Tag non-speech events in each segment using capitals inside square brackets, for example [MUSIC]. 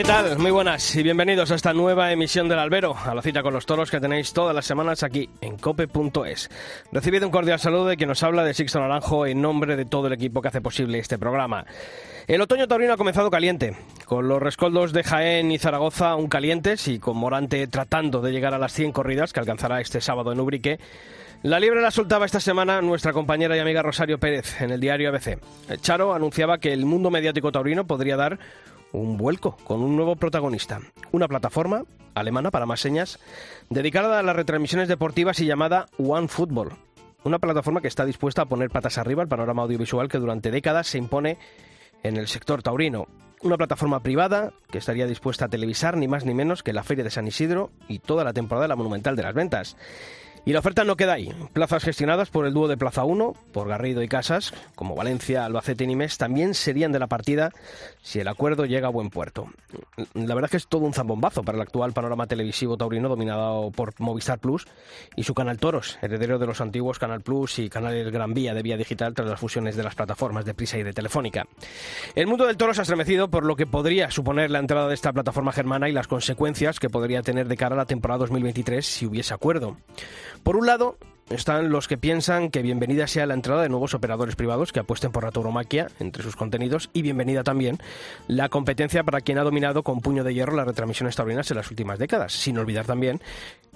¿Qué tal? Muy buenas y bienvenidos a esta nueva emisión del Albero, a la cita con los toros que tenéis todas las semanas aquí en cope.es. Recibido un cordial saludo de quien nos habla de Sixto Naranjo en nombre de todo el equipo que hace posible este programa. El otoño taurino ha comenzado caliente, con los rescoldos de Jaén y Zaragoza aún calientes y con Morante tratando de llegar a las 100 corridas que alcanzará este sábado en Ubrique. La liebre la soltaba esta semana nuestra compañera y amiga Rosario Pérez en el diario ABC. Charo anunciaba que el mundo mediático taurino podría dar un vuelco con un nuevo protagonista. Una plataforma alemana para más señas dedicada a las retransmisiones deportivas y llamada One Football. Una plataforma que está dispuesta a poner patas arriba al panorama audiovisual que durante décadas se impone en el sector taurino. Una plataforma privada que estaría dispuesta a televisar ni más ni menos que la Feria de San Isidro y toda la temporada de la Monumental de las Ventas. Y la oferta no queda ahí. Plazas gestionadas por el dúo de Plaza 1, por Garrido y Casas, como Valencia, Albacete y Nimes, también serían de la partida si el acuerdo llega a buen puerto. La verdad es que es todo un zambombazo para el actual panorama televisivo taurino dominado por Movistar Plus y su canal Toros, heredero de los antiguos Canal Plus y canales Gran Vía de Vía Digital tras las fusiones de las plataformas de Prisa y de Telefónica. El mundo del toro se ha estremecido por lo que podría suponer la entrada de esta plataforma germana y las consecuencias que podría tener de cara a la temporada 2023 si hubiese acuerdo. Por un lado, están los que piensan que bienvenida sea la entrada de nuevos operadores privados que apuesten por la tauromaquia entre sus contenidos y bienvenida también la competencia para quien ha dominado con puño de hierro las retransmisiones taurinas en las últimas décadas, sin olvidar también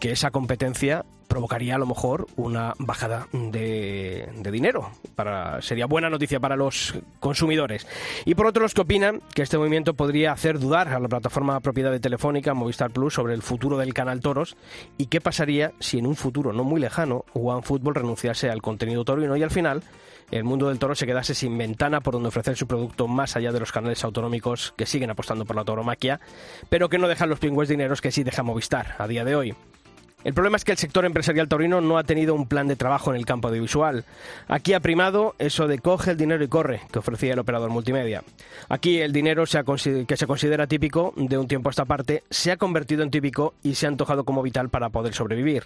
que esa competencia provocaría a lo mejor una bajada de, dinero. Para, sería buena noticia para los consumidores. Y por otro, los que opinan que este movimiento podría hacer dudar a la plataforma propiedad de Telefónica, Movistar Plus, sobre el futuro del canal Toros y qué pasaría si en un futuro no muy lejano OneFootball renunciase al contenido torino y al final el mundo del toro se quedase sin ventana por donde ofrecer su producto más allá de los canales autonómicos que siguen apostando por la tauromaquia, pero que no dejan los pingües dineros que sí deja Movistar a día de hoy. El problema es que el sector empresarial taurino no ha tenido un plan de trabajo en el campo audiovisual. Aquí ha primado eso de coge el dinero y corre, que ofrecía el operador multimedia. Aquí el dinero que se considera típico de un tiempo a esta parte se ha convertido en típico y se ha antojado como vital para poder sobrevivir.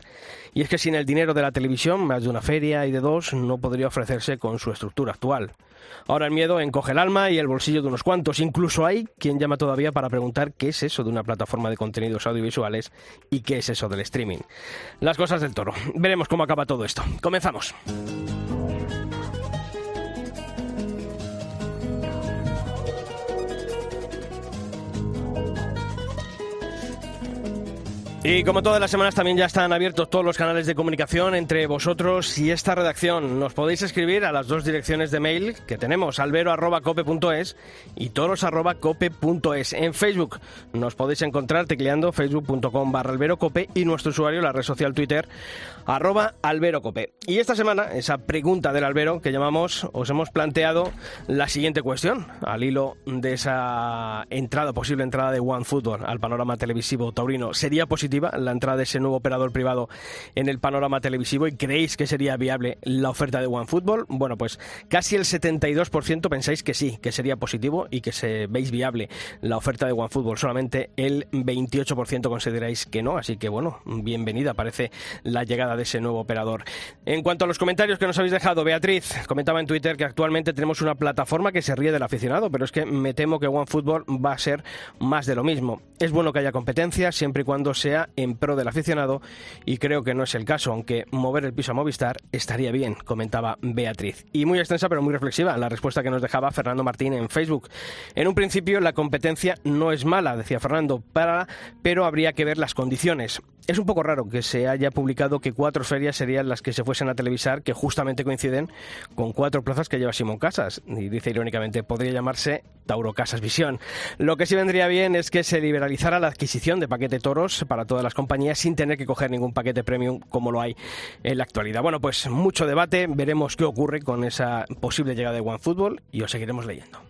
Y es que sin el dinero de la televisión, más de una feria y de dos, no podría ofrecerse con su estructura actual. Ahora el miedo encoge el alma y el bolsillo de unos cuantos. Incluso hay quien llama todavía para preguntar qué es eso de una plataforma de contenidos audiovisuales y qué es eso del streaming. Las cosas del toro. Veremos cómo acaba todo esto. Comenzamos. Y como todas las semanas también ya están abiertos todos los canales de comunicación entre vosotros y esta redacción. Nos podéis escribir a las dos direcciones de mail que tenemos, albero.cope.es y toros.cope.es. En Facebook nos podéis encontrar tecleando facebook.com barra alberocope y nuestro usuario, la red social Twitter, arroba alberocope. Y esta semana, esa pregunta del albero que llamamos, os hemos planteado la siguiente cuestión, al hilo de esa entrada, posible entrada de OneFootball al panorama televisivo taurino. ¿Sería la entrada de ese nuevo operador privado en el panorama televisivo y creéis que sería viable la oferta de OneFootball? Bueno, pues casi el 72% pensáis que sí, que sería positivo y que se veis viable la oferta de OneFootball. Solamente el 28% consideráis que no, así que bueno, bienvenida parece la llegada de ese nuevo operador. En cuanto a los comentarios que nos habéis dejado, Beatriz comentaba en Twitter que actualmente tenemos una plataforma que se ríe del aficionado, pero es que me temo que OneFootball va a ser más de lo mismo. Es bueno que haya competencia siempre y cuando sea en pro del aficionado y creo que no es el caso, aunque mover el piso a Movistar estaría bien, comentaba Beatriz. Y muy extensa pero muy reflexiva la respuesta que nos dejaba Fernando Martín en Facebook. En un principio la competencia no es mala, decía Fernando, para, pero habría que ver las condiciones. Es un poco raro que se haya publicado que cuatro ferias serían las que se fuesen a televisar, que justamente coinciden con cuatro plazas que lleva Simón Casas. Y dice irónicamente, podría llamarse Tauro Casas Visión. Lo que sí vendría bien es que se liberalizara la adquisición de paquete toros para todas las compañías sin tener que coger ningún paquete premium como lo hay en la actualidad. Bueno, pues mucho debate, veremos qué ocurre con esa posible llegada de OneFootball y os seguiremos leyendo.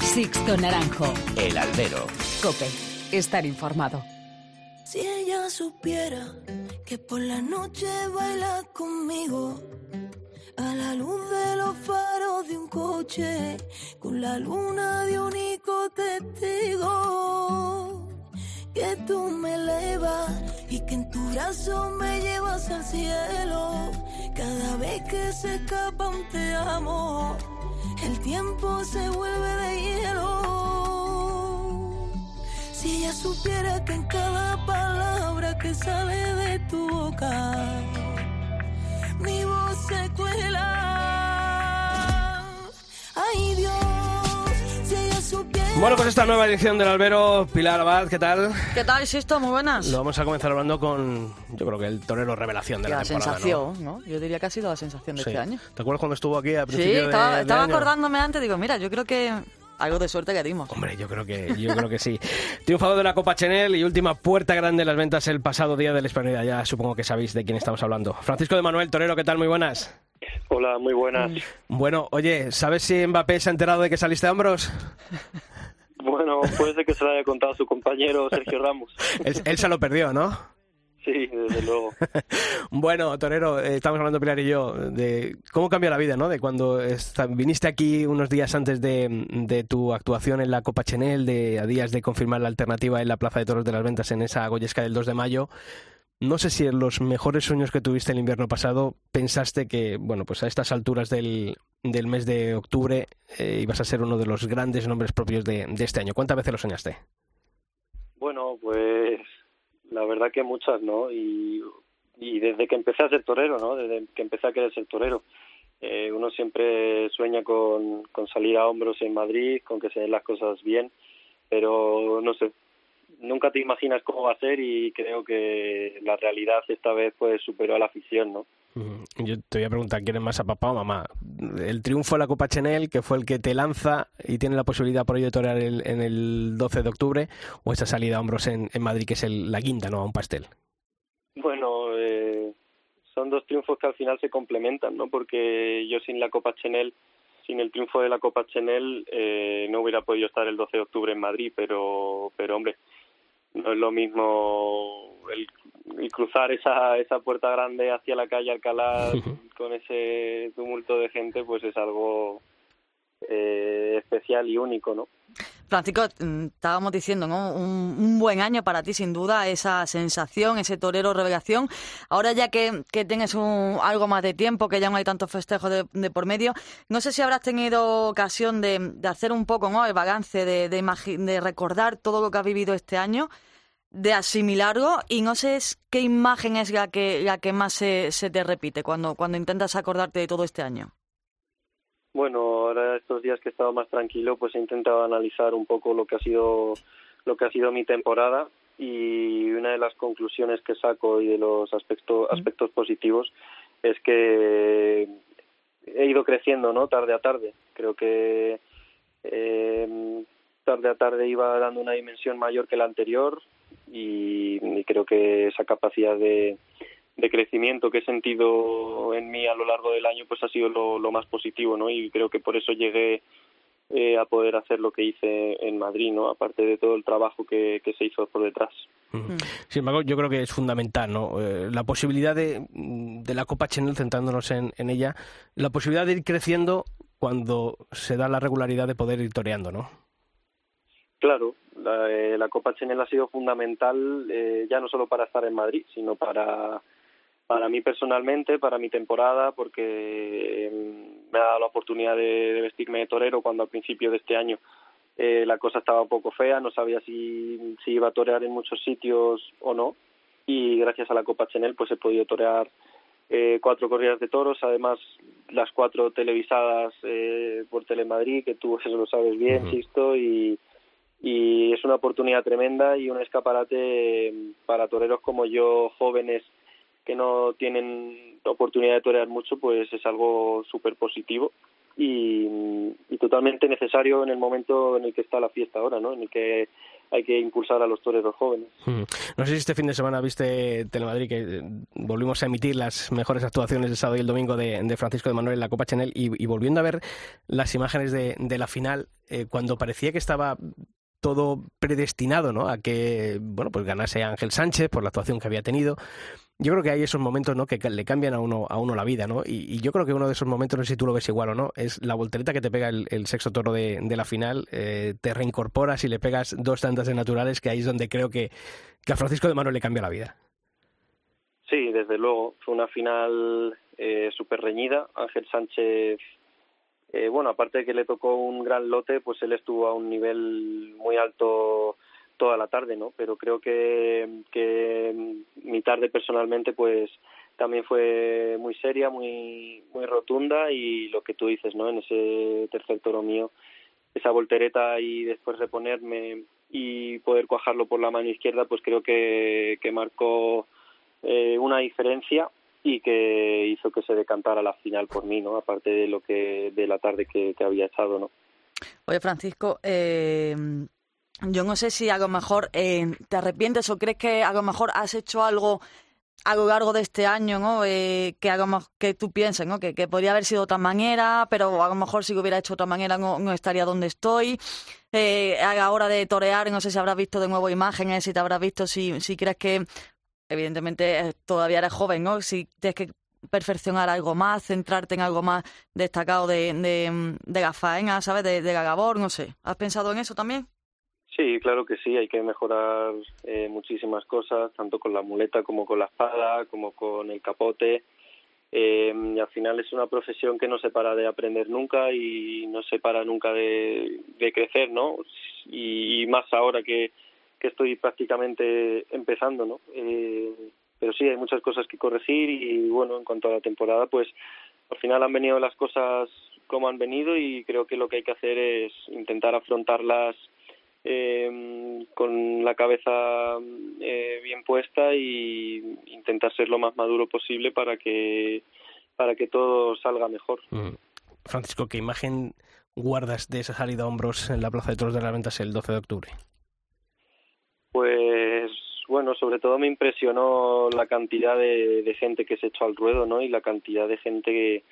Sixto Naranjo. El albero. Cope. Estar informado. Si ella supiera que por la noche baila conmigo a la luz de los faros de un coche, con la luna de único testigo. Que tú me elevas y que en tu brazo me llevas al cielo. Cada vez que se escapa un te amo, el tiempo se vuelve de hielo. Si ella supiera que en cada palabra que sale de tu boca, mi voz se cuela. Ay Dios. Bueno, pues esta nueva edición del albero, Pilar Abad, ¿qué tal? ¿Qué tal, Sisto? Muy buenas. Lo vamos a comenzar hablando con, yo creo que el torero revelación de la, la temporada. sensación, ¿no? Yo diría que ha sido la sensación de Sí. este año. ¿Te acuerdas cuando estuvo aquí a Sí, principio de- estaba, de estaba año? acordándome antes, digo, mira, yo creo que algo de suerte que dimos. Hombre, yo creo que yo creo que sí. [LAUGHS] Triunfador de la Copa Chanel y última puerta grande en las ventas el pasado día de la Hispanidad. Ya supongo que sabéis de quién estamos hablando. Francisco de Manuel Torero, ¿qué tal? Muy buenas. Hola, muy buenas. Bueno, oye, ¿sabes si Mbappé se ha enterado de que saliste a hombros? [LAUGHS] Bueno, puede ser que se lo haya contado su compañero Sergio Ramos. Él, él se lo perdió, ¿no? Sí, desde luego. [LAUGHS] Bueno, Torero, eh, estamos hablando Pilar y yo de cómo cambia la vida, ¿no? De cuando viniste aquí unos días antes de, de tu actuación en la Copa Chanel, de a días de confirmar la alternativa en la Plaza de Toros de las Ventas en esa Goyesca del 2 de mayo. No sé si en los mejores sueños que tuviste el invierno pasado pensaste que, bueno, pues a estas alturas del, del mes de octubre eh, ibas a ser uno de los grandes nombres propios de, este año. ¿Cuántas veces lo soñaste? Bueno, pues la verdad que muchas, ¿no? Y, y desde que empecé a ser torero, ¿no? Desde que empecé a querer ser torero. Eh, uno siempre sueña con, con salir a hombros en Madrid, con que se den las cosas bien, pero no sé, nunca te imaginas cómo va a ser y creo que la realidad esta vez pues superó a la ficción, ¿no? Yo te voy a preguntar, ¿quién más a papá o mamá? El triunfo de la Copa Chanel, que fue el que te lanza y tiene la posibilidad por ello de el- en el 12 de octubre, o esa salida a hombros en, en Madrid, que es el- la guinda, ¿no? A un pastel. Bueno, eh, son dos triunfos que al final se complementan, ¿no? Porque yo sin la Copa Chanel, sin el triunfo de la Copa Chanel, eh, no hubiera podido estar el 12 de octubre en Madrid, pero, pero hombre, no es lo mismo el, el cruzar esa, esa puerta grande hacia la calle Alcalá [LAUGHS] con ese tumulto de gente, pues es algo eh, especial y único, ¿no? Francisco, mm, estábamos diciendo, ¿no? Un, buen año para ti, sin duda, esa sensación, ese torero revelación. Ahora ya que, que tienes un, algo más de tiempo, que ya no hay tantos festejos de, de por medio, no sé si habrás tenido ocasión de, de hacer un poco, ¿no? El balance, de, de, recordar todo lo que has vivido este año, de asimilarlo, y no sé qué imagen es la que, la que más se, se te repite cuando, cuando intentas acordarte de todo este año. Bueno, ahora estos días que he estado más tranquilo, pues he intentado analizar un poco lo que ha sido lo que ha sido mi temporada y una de las conclusiones que saco y de los aspectos aspectos positivos es que he ido creciendo, ¿no? Tarde a tarde. Creo que eh, tarde a tarde iba dando una dimensión mayor que la anterior y, y creo que esa capacidad de, de crecimiento que he sentido en mí a lo largo del año pues ha sido lo, lo más positivo no y creo que por eso llegué eh, a poder hacer lo que hice en Madrid no aparte de todo el trabajo que, que se hizo por detrás Ujú. Sin embargo, yo creo que es fundamental, ¿no? Eh, la posibilidad de, de la Copa Chanel, centrándonos en, en ella, la posibilidad de ir creciendo cuando se da la regularidad de poder ir toreando, ¿no? Claro, la, eh, la Copa Chanel ha sido fundamental eh, ya no solo para estar en Madrid, sino para, para mí personalmente, para mi temporada, porque eh, me ha dado la oportunidad de, de vestirme de torero cuando al principio de este año eh, la cosa estaba un poco fea, no sabía si, si iba a torear en muchos sitios o no, y gracias a la Copa Chanel pues he podido torear eh, cuatro corridas de toros, además las cuatro televisadas eh, por Telemadrid, que tú eso [LAUGHS] lo sabes bien. Sisto, y, y es una oportunidad tremenda y un escaparate para toreros como yo, jóvenes que no tienen oportunidad de torear mucho, pues es algo súper positivo y, y totalmente necesario en el momento en el que está la fiesta ahora, ¿no? En el que hay que impulsar a los toreros jóvenes. Hmm. No sé si este fin de semana viste Telemadrid que eh, volvimos a emitir las mejores actuaciones del sábado y el domingo de, Francisco de Manuel en la Copa Chanel y, volviendo a ver las imágenes de, la final, eh, cuando parecía que estaba todo predestinado ¿no? a que bueno pues ganase Ángel Sánchez por la actuación que había tenido yo creo que hay esos momentos ¿no? que le cambian a uno, a uno la vida, ¿no? Y, yo creo que uno de esos momentos, no sé si tú lo ves igual o no, es la voltereta que te pega el, sexo toro de, la final, eh, te reincorporas y le pegas dos tantas de naturales, que ahí es donde creo que, que a Francisco de Mano le cambia la vida. Sí, desde luego, fue una final eh, súper reñida. Ángel Sánchez, eh, bueno, aparte de que le tocó un gran lote, pues él estuvo a un nivel muy alto toda la tarde, ¿no? Pero creo que, que mi tarde personalmente, pues también fue muy seria, muy muy rotunda y lo que tú dices, ¿no? En ese tercer toro mío, esa voltereta y después reponerme y poder cuajarlo por la mano izquierda, pues creo que, que marcó eh, una diferencia y que hizo que se decantara la final por mí, ¿no? Aparte de lo que de la tarde que, que había echado, ¿no? Oye, Francisco, eh, yo no sé si a lo mejor eh, te arrepientes o crees que a lo mejor has hecho algo a lo largo de este año, ¿no? Eh, que, que tú pienses, ¿no? Que, que, podría haber sido de otra manera, pero a lo mejor si hubiera hecho otra manera no, no estaría donde estoy. Eh, a la hora de torear, no sé si habrás visto de nuevo imágenes, si te habrás visto, si, si crees que, evidentemente, eh, todavía eres joven, ¿no? Si tienes que perfeccionar algo más, centrarte en algo más destacado de, de, de la faena, ¿sabes? De, de la no sé. ¿Has pensado en eso también? Sí, claro que sí, hay que mejorar eh, muchísimas cosas, tanto con la muleta como con la espada, como con el capote. Eh, al final es una profesión que no se para de aprender nunca y no se para nunca de, crecer, ¿no? Y, más ahora que, que estoy prácticamente empezando, ¿no? Eh, pero sí, hay muchas cosas que corregir y bueno, en cuanto a la temporada, pues al final han venido las cosas como han venido y creo que lo que hay que hacer es intentar afrontarlas eh, con la cabeza eh, bien puesta y intentar ser lo más maduro posible para que para que todo salga mejor. Mm. Francisco, ¿qué imagen guardas de esa salida a hombros en la Plaza de Toros de las Ventas el 12 de octubre? Pues bueno, sobre todo me impresionó la cantidad de, de gente que se echó al ruedo, ¿no? Y la cantidad de gente que,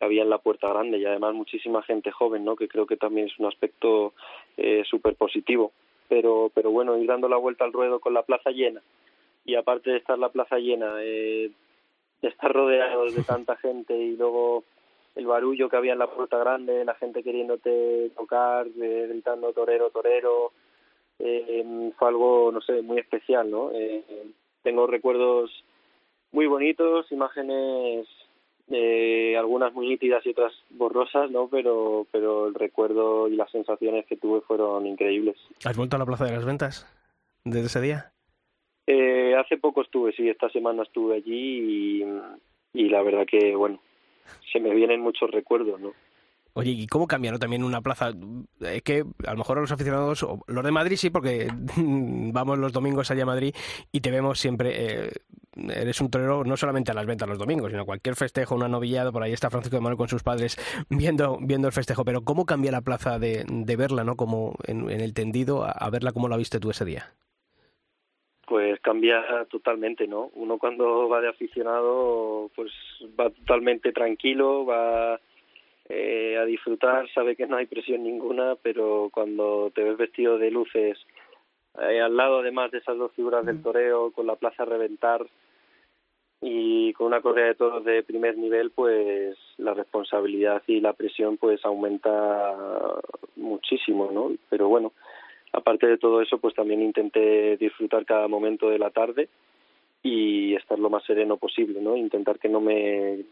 había en la puerta grande y además muchísima gente joven, ¿no? Que creo que también es un aspecto eh, súper positivo. Pero, pero bueno, ir dando la vuelta al ruedo con la plaza llena y aparte de estar la plaza llena, eh, de estar rodeados de [LAUGHS] tanta gente y luego el barullo que había en la puerta grande, la gente queriéndote tocar, eh, gritando torero, torero, eh, fue algo, no sé, muy especial, ¿no? Eh, tengo recuerdos muy bonitos, imágenes eh, algunas muy nítidas y otras borrosas, ¿no? Pero, pero el recuerdo y las sensaciones que tuve fueron increíbles. ¿Has vuelto a la Plaza de las Ventas desde ese día? Eh, hace poco estuve, sí, esta semana estuve allí y, y la verdad que, bueno, se me vienen muchos recuerdos, ¿no? Oye, ¿y cómo cambiaron también una plaza? Es que a lo mejor a los aficionados, los de Madrid sí, porque [LAUGHS] vamos los domingos allá a Madrid y te vemos siempre. Eh, eres un torero no solamente a las ventas los domingos, sino a cualquier festejo, una novillada, por ahí está Francisco de Manuel con sus padres viendo, viendo el festejo. Pero ¿cómo cambia la plaza de, de verla, ¿no? Como en, el tendido, a, verla como la viste tú ese día? Pues cambia totalmente, ¿no? Uno cuando va de aficionado, pues va totalmente tranquilo, va eh, a disfrutar, sabe que no hay presión ninguna, pero cuando te ves vestido de luces, eh, al lado además de esas dos figuras del toreo, con la plaza a reventar y con una correa de toros de primer nivel, pues la responsabilidad y la presión pues aumenta muchísimo, ¿no? Pero bueno, aparte de todo eso, pues también intenté disfrutar cada momento de la tarde y estar lo más sereno posible, ¿no? Intentar que no me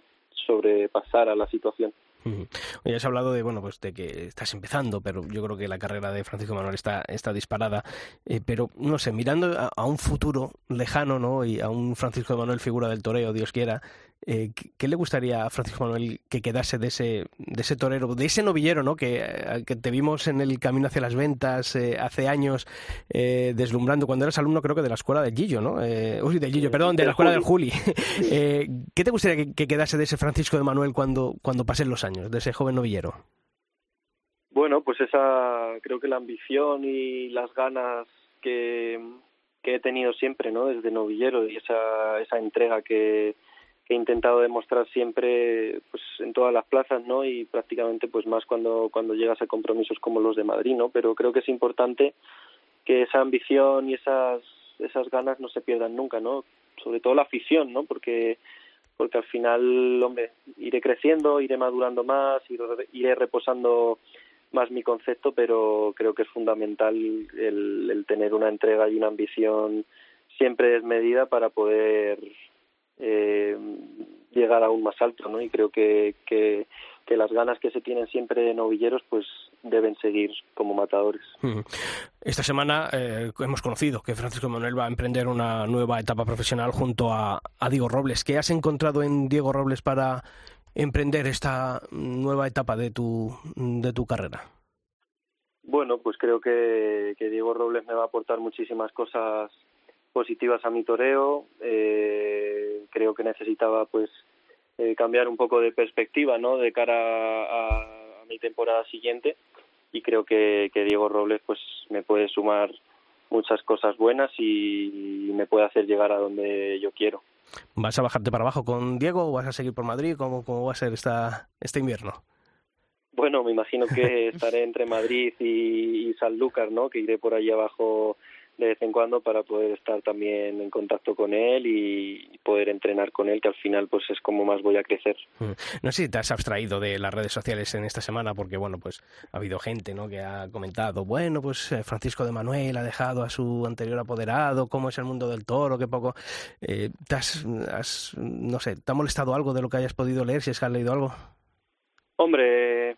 sobrepasara la situación. Hoy has hablado de, bueno, pues de que estás empezando, pero yo creo que la carrera de Francisco Manuel está, está disparada. Eh, pero, no sé, mirando a, un futuro lejano, ¿no? Y a un Francisco Manuel figura del toreo, Dios quiera, eh, ¿qué, le gustaría a Francisco Manuel que quedase de ese, de ese torero, de ese novillero, ¿no? Que, eh, que te vimos en el camino hacia las ventas hace años, deslumbrando, cuando eras alumno creo que de la escuela del Gillo, ¿no? uy, del Gillo, perdón, de la escuela del Juli. [LAUGHS] ¿Qué te gustaría que, que, quedase de ese Francisco de Manuel cuando, cuando pasen los años? de ese joven novillero? Bueno, pues esa, creo que la ambición y las ganas que, que he tenido siempre, ¿no? Desde novillero y esa, esa entrega que, que he intentado demostrar siempre pues en todas las plazas no y prácticamente pues más cuando cuando llegas a compromisos como los de Madrid no pero creo que es importante que esa ambición y esas esas ganas no se pierdan nunca no sobre todo la afición no porque porque al final hombre iré creciendo iré madurando más iré reposando más mi concepto pero creo que es fundamental el, el tener una entrega y una ambición siempre desmedida para poder eh, llegar aún más alto, ¿no? Y creo que, que, que, las ganas que se tienen siempre de novilleros, pues deben seguir como matadores. Esta semana eh, hemos conocido que Francisco Manuel va a emprender una nueva etapa profesional junto a, a Diego Robles. ¿Qué has encontrado en Diego Robles para emprender esta nueva etapa de tu, de tu carrera? Bueno, pues creo que, que Diego Robles me va a aportar muchísimas cosas positivas a mi toreo. Eh, creo que necesitaba pues eh, cambiar un poco de perspectiva, ¿no? De cara a, a mi temporada siguiente y creo que, que, Diego Robles pues me puede sumar muchas cosas buenas y, me puede hacer llegar a donde yo quiero. ¿Vas a bajarte para abajo con Diego o vas a seguir por Madrid? ¿Cómo, cómo va a ser esta, este invierno? Bueno, me imagino que [LAUGHS] estaré entre Madrid y, y Sanlúcar, ¿no? Que iré por ahí abajo de vez en cuando para poder estar también en contacto con él y poder entrenar con él, que al final pues es como más voy a crecer. Mm. No sé si te has abstraído de las redes sociales en esta semana, porque bueno, pues ha habido gente ¿no? que ha comentado, bueno, pues eh, Francisco de Manuel ha dejado a su anterior apoderado, cómo es el mundo del toro, qué poco... Eh, ¿te has, has, no sé, ¿te ha molestado algo de lo que hayas podido leer, si es que has leído algo? Hombre,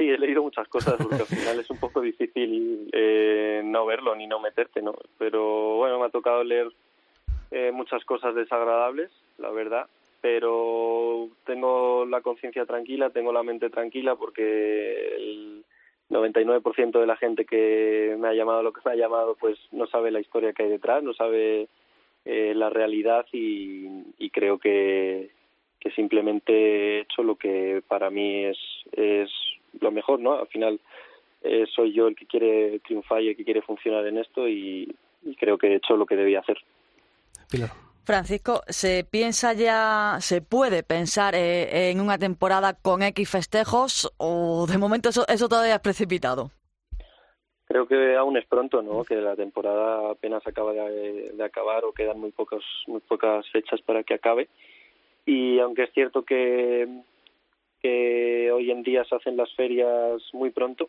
sí, he leído muchas cosas porque al final es un poco difícil eh, no verlo ni no meterte, ¿no? Pero bueno, me ha tocado leer eh, muchas cosas desagradables, la verdad, pero tengo la conciencia tranquila, tengo la mente tranquila porque el 99% de la gente que me ha llamado lo que me ha llamado pues no sabe la historia que hay detrás, no sabe eh, la realidad y, creo que, que simplemente he hecho lo que para mí es lo mejor, ¿no? Al final eh, soy yo el que quiere triunfar y el que quiere funcionar en esto y, y creo que he hecho lo que debía hacer. Pilar. Francisco, ¿se piensa ya, se puede pensar eh, en una temporada con X festejos o de momento eso, eso todavía es precipitado? Creo que aún es pronto, ¿no? Que la temporada apenas acaba de, de acabar o quedan muy pocas muy pocas fechas para que acabe. Y aunque es cierto que que hoy en día se hacen las ferias muy pronto,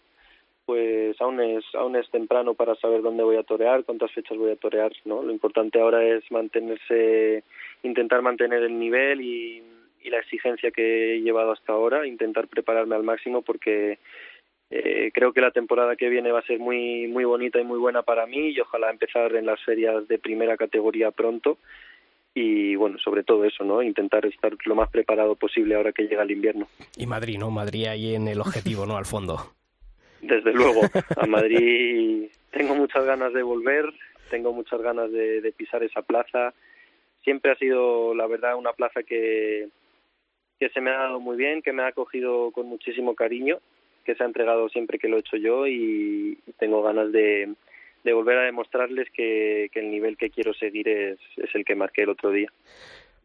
pues aún es aún es temprano para saber dónde voy a torear, cuántas fechas voy a torear, ¿no? Lo importante ahora es mantenerse, intentar mantener el nivel y, la exigencia que he llevado hasta ahora, intentar prepararme al máximo porque eh, creo que la temporada que viene va a ser muy muy bonita y muy buena para mí y ojalá empezar en las ferias de primera categoría pronto y bueno, sobre todo eso, ¿no? Intentar estar lo más preparado posible ahora que llega el invierno. Y Madrid, ¿no? Madrid ahí en el objetivo, ¿no? Al fondo. [LAUGHS] Desde luego, a Madrid tengo muchas ganas de volver, tengo muchas ganas de, de pisar esa plaza. Siempre ha sido, la verdad, una plaza que, que se me ha dado muy bien, que me ha acogido con muchísimo cariño, que se ha entregado siempre que lo he hecho yo y tengo ganas de, de volver a demostrarles que, que el nivel que quiero seguir es, es, el que marqué el otro día.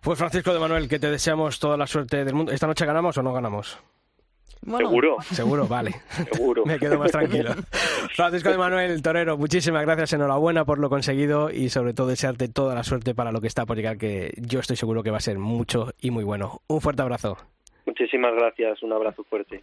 Pues Francisco de Manuel, que te deseamos toda la suerte del mundo. ¿Esta noche ganamos o no ganamos? Bueno, seguro. Seguro, vale. [LAUGHS] Seguro. [LAUGHS] Me quedo más tranquilo. Francisco de Manuel, Torero, muchísimas gracias, enhorabuena por lo conseguido y sobre todo desearte toda la suerte para lo que está por llegar, que yo estoy seguro que va a ser mucho y muy bueno. Un fuerte abrazo. Muchísimas gracias, un abrazo fuerte.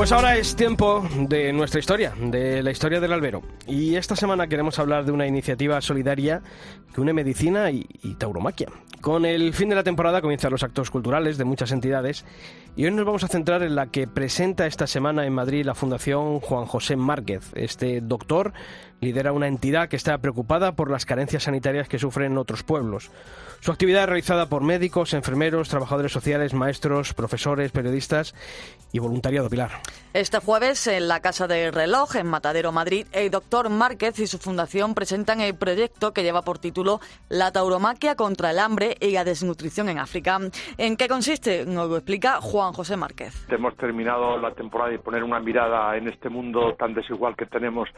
Pues ahora es tiempo de nuestra historia, de la historia del albero. Y esta semana queremos hablar de una iniciativa solidaria que une medicina y, tauromaquia. Con el fin de la temporada comienzan los actos culturales de muchas entidades y hoy nos vamos a centrar en la que presenta esta semana en Madrid la Fundación Juan José Márquez. Este doctor lidera una entidad que está preocupada por las carencias sanitarias que sufren otros pueblos. Su actividad es realizada por médicos, enfermeros, trabajadores sociales, maestros, profesores, periodistas y voluntariado Pilar. Este jueves en la Casa del Reloj, en Matadero, Madrid, el doctor Márquez y su fundación presentan el proyecto que lleva por título La tauromaquia contra el hambre y la desnutrición en África. ¿En qué consiste? Nos lo explica Juan José Márquez. Hemos terminado la temporada y poner una mirada en este mundo tan desigual que tenemos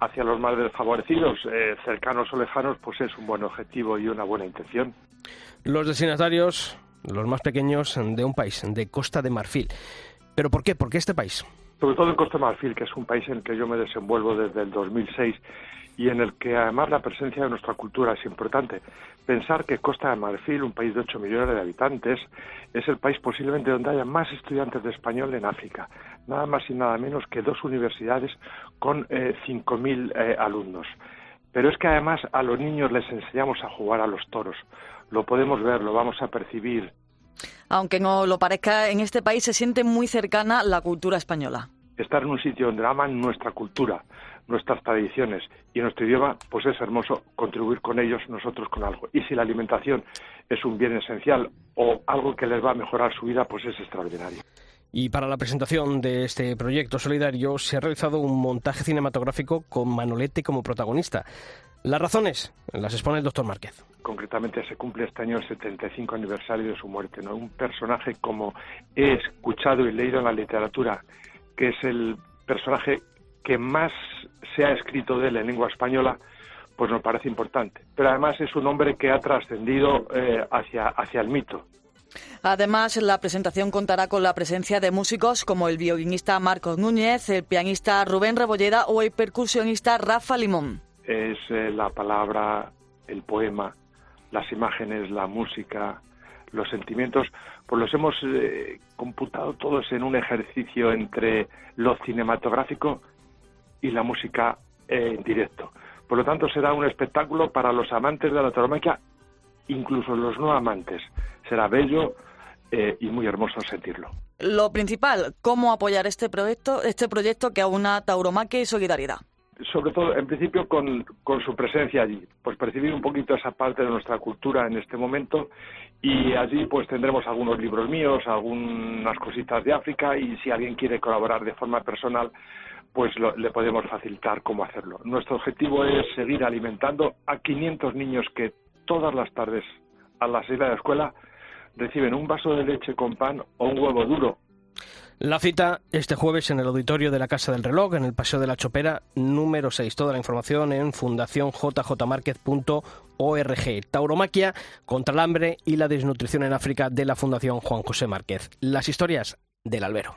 hacia los más desfavorecidos, eh, cercanos o lejanos, pues es un buen objetivo y una buena intención. Los destinatarios, los más pequeños de un país, de Costa de Marfil. ¿Pero por qué? ¿Por qué este país? Sobre todo en Costa de Marfil, que es un país en el que yo me desenvuelvo desde el 2006 y en el que además la presencia de nuestra cultura es importante. Pensar que Costa de Marfil, un país de 8 millones de habitantes, es el país posiblemente donde haya más estudiantes de español en África. Nada más y nada menos que dos universidades con eh, 5.000 eh, alumnos. Pero es que además a los niños les enseñamos a jugar a los toros. Lo podemos ver, lo vamos a percibir. Aunque no lo parezca, en este país se siente muy cercana la cultura española. Estar en un sitio donde aman nuestra cultura, nuestras tradiciones y nuestro idioma, pues es hermoso contribuir con ellos, nosotros con algo. Y si la alimentación es un bien esencial o algo que les va a mejorar su vida, pues es extraordinario. Y para la presentación de este proyecto solidario se ha realizado un montaje cinematográfico con Manolete como protagonista. Las razones las expone el doctor Márquez. Concretamente se cumple este año el 75 aniversario de su muerte. ¿no? Un personaje como he escuchado y leído en la literatura, que es el personaje que más se ha escrito de él en lengua española, pues nos parece importante. Pero además es un hombre que ha trascendido eh, hacia, hacia el mito. Además, la presentación contará con la presencia de músicos como el violinista Marcos Núñez, el pianista Rubén Rebolleda o el percusionista Rafa Limón. Es eh, la palabra, el poema, las imágenes, la música, los sentimientos, pues los hemos eh, computado todos en un ejercicio entre lo cinematográfico y la música eh, en directo. Por lo tanto, será un espectáculo para los amantes de la tauromaquia, incluso los no amantes. Será bello eh, y muy hermoso sentirlo. Lo principal, cómo apoyar este proyecto, este proyecto que aúna tauromaquia y solidaridad sobre todo, en principio, con, con, su presencia allí, pues percibir un poquito esa parte de nuestra cultura en este momento y allí pues tendremos algunos libros míos, algunas cositas de África y si alguien quiere colaborar de forma personal, pues lo, le podemos facilitar cómo hacerlo. Nuestro objetivo es seguir alimentando a 500 niños que todas las tardes a la salida de la escuela reciben un vaso de leche con pan o un huevo duro la cita este jueves en el auditorio de la Casa del Reloj, en el Paseo de la Chopera número 6. Toda la información en fundacionjjmarquez.org. Tauromaquia contra el hambre y la desnutrición en África de la Fundación Juan José Márquez. Las historias del albero.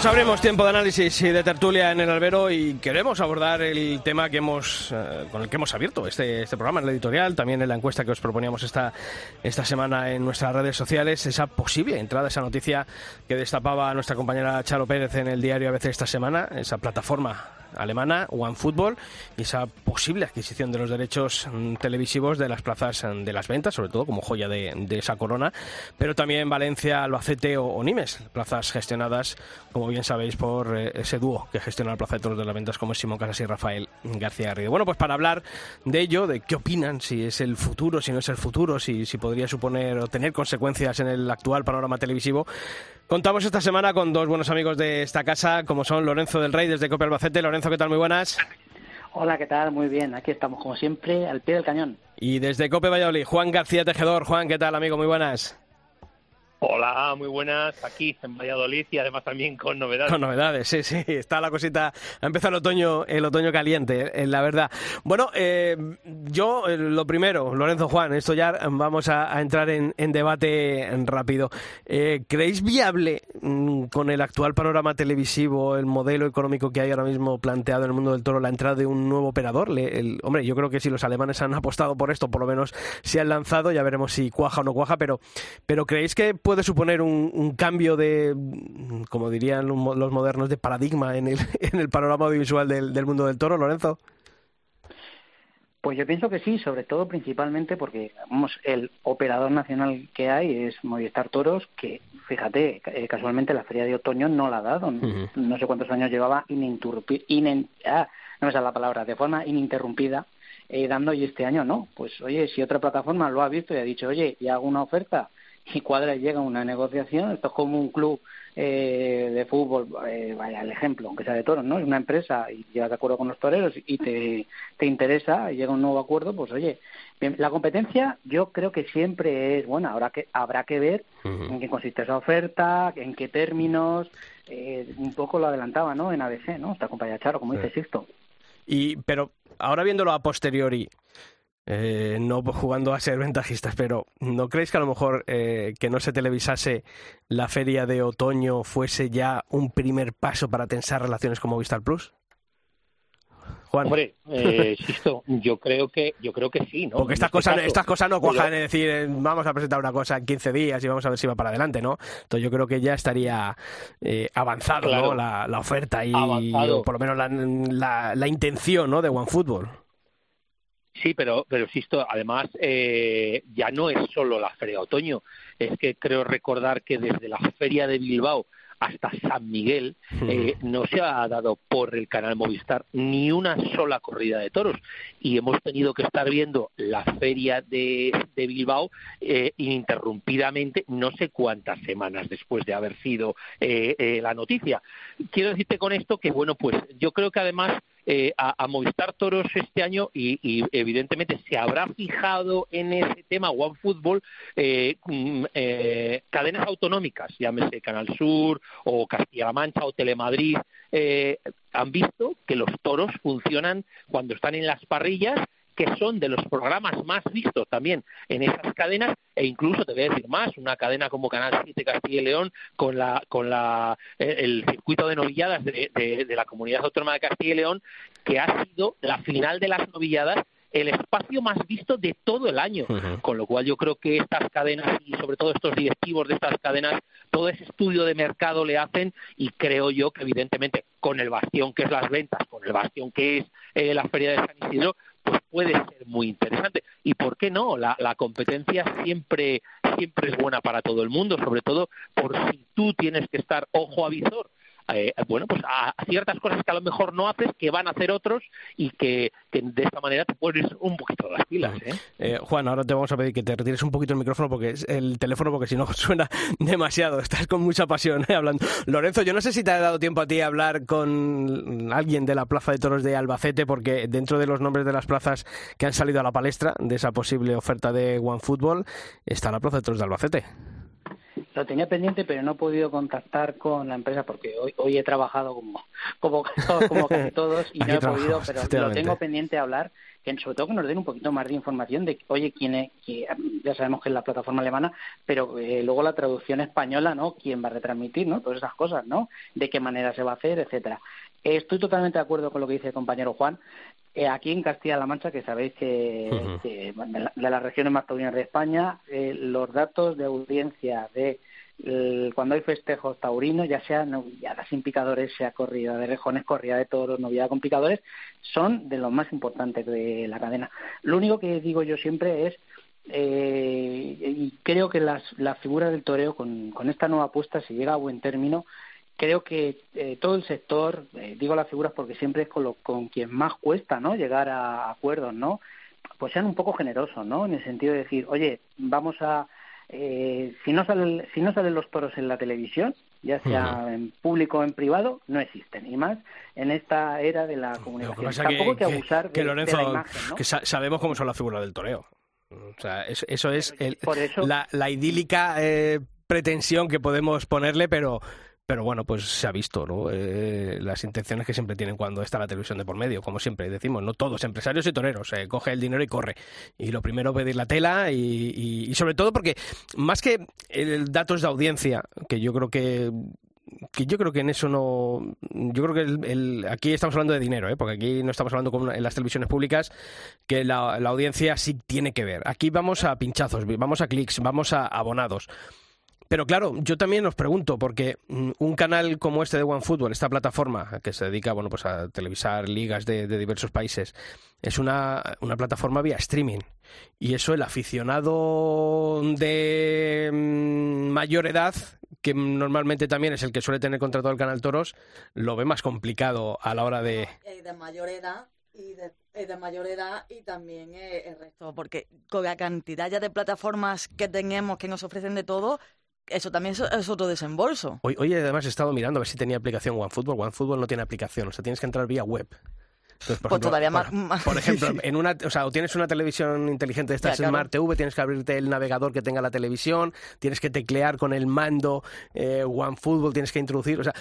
Pues abrimos tiempo de análisis y de tertulia en el albero y queremos abordar el tema que hemos, eh, con el que hemos abierto este, este programa en la editorial, también en la encuesta que os proponíamos esta, esta semana en nuestras redes sociales, esa posible entrada, esa noticia que destapaba nuestra compañera Charo Pérez en el diario ABC esta semana, esa plataforma alemana, OneFootball, y esa posible adquisición de los derechos mm, televisivos de las plazas mm, de las ventas, sobre todo como joya de, esa corona, pero también Valencia, Albacete o, o, Nimes, plazas gestionadas, como bien sabéis, por eh, ese dúo que gestiona la Plaza de Toros de las Ventas, como es Simón Casas y Rafael García Garrido. Bueno, pues para hablar de ello, de qué opinan, si es el futuro, si no es el futuro, si, si podría suponer o tener consecuencias en el actual panorama televisivo, Contamos esta semana con dos buenos amigos de esta casa, como son Lorenzo del Rey desde Cope Albacete. Lorenzo, ¿qué tal? Muy buenas. Hola, ¿qué tal? Muy bien. Aquí estamos, como siempre, al pie del cañón. Y desde Cope Valladolid, Juan García Tejedor. Juan, ¿qué tal, amigo? Muy buenas. Hola, muy buenas. Aquí en Valladolid y además también con novedades. Con novedades, sí, sí. Está la cosita. Ha empezado el otoño, el otoño caliente, eh, la verdad. Bueno, eh, yo eh, lo primero, Lorenzo Juan, esto ya vamos a, entrar en, debate rápido. ¿Creéis viable mm, con el actual panorama televisivo, el modelo económico que hay ahora mismo planteado en el mundo del toro, la entrada de un nuevo operador? hombre, yo creo que si los alemanes han apostado por esto, por lo menos se han lanzado, ya veremos si cuaja o no cuaja, pero, pero ¿creéis que suponer un, cambio de, como dirían los modernos, de paradigma en el, [LAUGHS] en el panorama audiovisual del, del mundo del toro, Lorenzo? Pues yo pienso que sí, sobre todo principalmente porque vamos, el operador nacional que hay es Movistar Toros, que fíjate, eh, casualmente la feria de otoño no la ha dado, no sé cuántos años llevaba ininterrumpida, ah, no me sale la palabra, de forma ininterrumpida, eh, dando y este año no. Pues oye, si otra plataforma lo ha visto y ha dicho, oye, y hago una oferta y cuadra y llega a una negociación, esto es como un club eh, de fútbol, eh, vaya el ejemplo, aunque sea de toros, ¿no? Es una empresa y llegas de acuerdo con los toreros y te, te interesa y llega un nuevo acuerdo, pues oye, la competencia yo creo que siempre es buena, ahora que habrá que ver en qué consiste esa oferta, en qué términos, eh, un poco lo adelantaba, ¿no? En ABC, ¿no? Esta compañía Charo, como dice Sixto. Y, pero ahora viéndolo a posteriori, eh, no jugando a ser ventajistas, pero ¿no creéis que a lo mejor eh, que no se televisase la feria de otoño fuese ya un primer paso para tensar relaciones con Movistar Plus? Juan. Hombre, [LAUGHS] eh, yo creo que yo creo que sí, ¿no? Porque estas cosas estas cosas no cuajan, es decir, eh, vamos a presentar una cosa en 15 días y vamos a ver si va para adelante, ¿no? Entonces yo creo que ya estaría eh, avanzado, ¿no? La, oferta y por lo menos la, la, intención, ¿no? De OneFootball. Sí, pero, pero Sisto, además eh, ya no es solo la Feria de Otoño, es que creo recordar que desde la Feria de Bilbao hasta San Miguel eh, no se ha dado por el canal Movistar ni una sola corrida de toros. Y hemos tenido que estar viendo la feria de, Bilbao eh, ininterrumpidamente no sé cuántas semanas después de haber sido eh, la noticia. Quiero decirte con esto que, bueno, pues yo creo que además eh, a, Movistar Toros este año y, evidentemente se habrá fijado en ese tema OneFootball eh, mm, eh, cadenas autonómicas, llámese Canal Sur o Castilla-La Mancha o Telemadrid, eh, han visto que los toros funcionan cuando están en las parrillas que son de los programas más vistos también en esas cadenas e incluso te voy a decir más, una cadena como Canal 7 Castilla y León con la con la eh, el circuito de novilladas de, de, la comunidad autónoma de Castilla y León que ha sido la final de las novilladas el espacio más visto de todo el año. Con lo cual yo creo que estas cadenas y sobre todo estos directivos de estas cadenas, todo ese estudio de mercado le hacen y creo yo que evidentemente con el bastión que es las ventas, con el bastión que es eh, la feria de San Isidro, pues puede ser muy interesante. ¿Y por qué no? La, la competencia siempre, siempre es buena para todo el mundo, sobre todo por si tú tienes que estar ojo a visor eh, bueno, pues a, ciertas cosas que a lo mejor no haces, que van a hacer otros y que, de esta manera te pones un poquito las pilas. ¿eh? ¿eh? Juan, ahora te vamos a pedir que te retires un poquito el micrófono porque es el teléfono porque si no [LAUGHS] suena demasiado. Estás con mucha pasión ¿eh? hablando. Lorenzo, yo no sé si te ha dado tiempo a ti a hablar con alguien de la Plaza de Toros de Albacete porque dentro de los nombres de las plazas que han salido a la palestra de esa posible oferta de OneFootball está la Plaza de Toros de Albacete. Lo tenía pendiente, pero no he podido contactar con la empresa porque hoy, hoy he trabajado como, como, [LAUGHS] como casi [LAUGHS] todos y no he podido, pero lo tengo pendiente a hablar, que sobre todo que nos den un poquito más de información de, oye, quién es, que ya sabemos que es la plataforma alemana, pero eh, luego la traducción española, ¿no? ¿Quién va a retransmitir, ¿no? Todas esas cosas, ¿no? De qué manera se va a hacer, etcétera. Estoy totalmente de acuerdo con lo que dice el compañero Juan. Eh, aquí en Castilla-La Mancha, que sabéis que, de, las regiones más taurinas de España, eh, los datos de audiencia de cuando hay festejos taurinos, ya sea novillada sin picadores, sea corrida de rejones, corrida de toros, novillada con picadores, son de los más importantes de la cadena. Lo único que digo yo siempre es eh, y creo que las, la figura del toreo con, con esta nueva apuesta, si llega a buen término, creo que eh, todo el sector, eh, digo las figuras porque siempre es con, con quien más cuesta, ¿no? Llegar a acuerdos, ¿no? Pues sean un poco generosos, ¿no? En el sentido de decir, oye, vamos a, eh, si no salen si no salen los toros en la televisión, ya sea en público o en privado, no existen. Y más en esta era de la comunicación. Tampoco que, que abusar de, la imagen, ¿no? que sabemos cómo son las figuras del toreo. O sea, eso, es la, la, idílica eh, pretensión que podemos ponerle, pero pero bueno, pues se ha visto, ¿no? Eh, las intenciones que siempre tienen cuando está la televisión de por medio, como siempre decimos, no todos, empresarios y toreros, coge el dinero y corre. Y lo primero pedir la tela y, sobre todo porque más que el datos de audiencia, que yo creo que que yo creo que en eso no. Yo creo que el, aquí estamos hablando de dinero, ¿eh? porque aquí no estamos hablando como en las televisiones públicas, que la, audiencia sí tiene que ver. Aquí vamos a pinchazos, vamos a clics, vamos a abonados. Pero claro, yo también os pregunto, porque mm, un canal como este de OneFootball, esta plataforma que se dedica bueno, pues a televisar ligas de, diversos países, es una, una, plataforma vía streaming. Y eso el aficionado de mm, mayor edad, que normalmente también es el que suele tener contratado el canal Toros, lo ve más complicado a la hora de... De mayor edad y de, de, mayor edad y también eh, el resto, porque con la cantidad ya de plataformas que tenemos que nos ofrecen de todo, eso también es, otro desembolso. Hoy, hoy además he estado mirando a ver si tenía aplicación OneFootball. OneFootball no tiene aplicación, o sea, tienes que entrar vía web. Entonces, por pues todavía más, por, ejemplo, en una, o sea, o tienes una televisión inteligente de estas Smart TV, tienes que abrirte el navegador que tenga la televisión, tienes que teclear con el mando eh, OneFootball, tienes que introducir, o sea,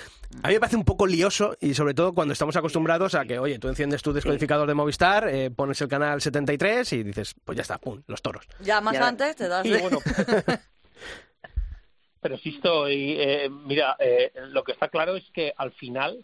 a mí me parece un poco lioso y sobre todo cuando estamos acostumbrados a que, oye, tú enciendes tu descodificador de Movistar, eh, pones el canal 73 y dices, pues ya está, pum, los toros. Ya más antes te das. [LAUGHS] Pero sí estoy, eh, mira, eh, lo que está claro es que al final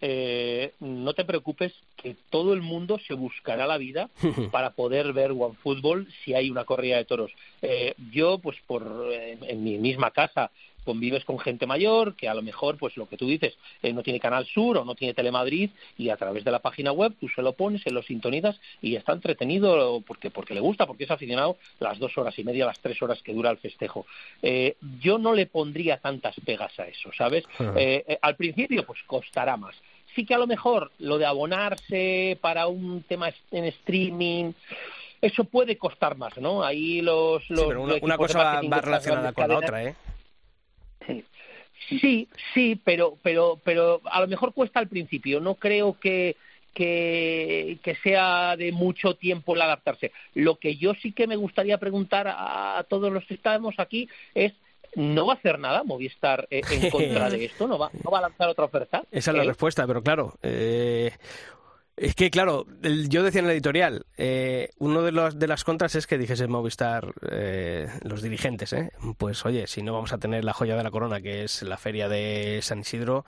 eh, no te preocupes que todo el mundo se buscará la vida [LAUGHS] para poder ver OneFootball si hay una corrida de toros. Eh, yo, pues por en mi misma casa convives con gente mayor que a lo mejor, pues lo que tú dices, eh, no tiene Canal Sur o no tiene Telemadrid y a través de la página web tú se lo pones, se lo sintonizas y está entretenido porque, porque le gusta, porque es aficionado las dos horas y media, las tres horas que dura el festejo. Eh, yo no le pondría tantas pegas a eso, ¿sabes? [LAUGHS] Eh, al principio, pues costará más sí que a lo mejor lo de abonarse para un tema en streaming eso puede costar más, ¿no? Ahí los... los pero una, cosa va relacionada con la otra, ¿eh? Sí, sí, pero, pero, pero a lo mejor cuesta al principio. No creo que, que, sea de mucho tiempo el adaptarse. Lo que yo sí que me gustaría preguntar a, todos los que estamos aquí es no va a hacer nada Movistar eh, en [LAUGHS] contra de esto, no va, no va a lanzar otra oferta. Esa es la ¿Eh? respuesta, pero claro, eh, es que, claro, yo decía en la editorial, eh, uno de, los, de las contras es que dijese Movistar, eh, los dirigentes, ¿eh? pues oye, si no vamos a tener la joya de la corona, que es la feria de San Isidro,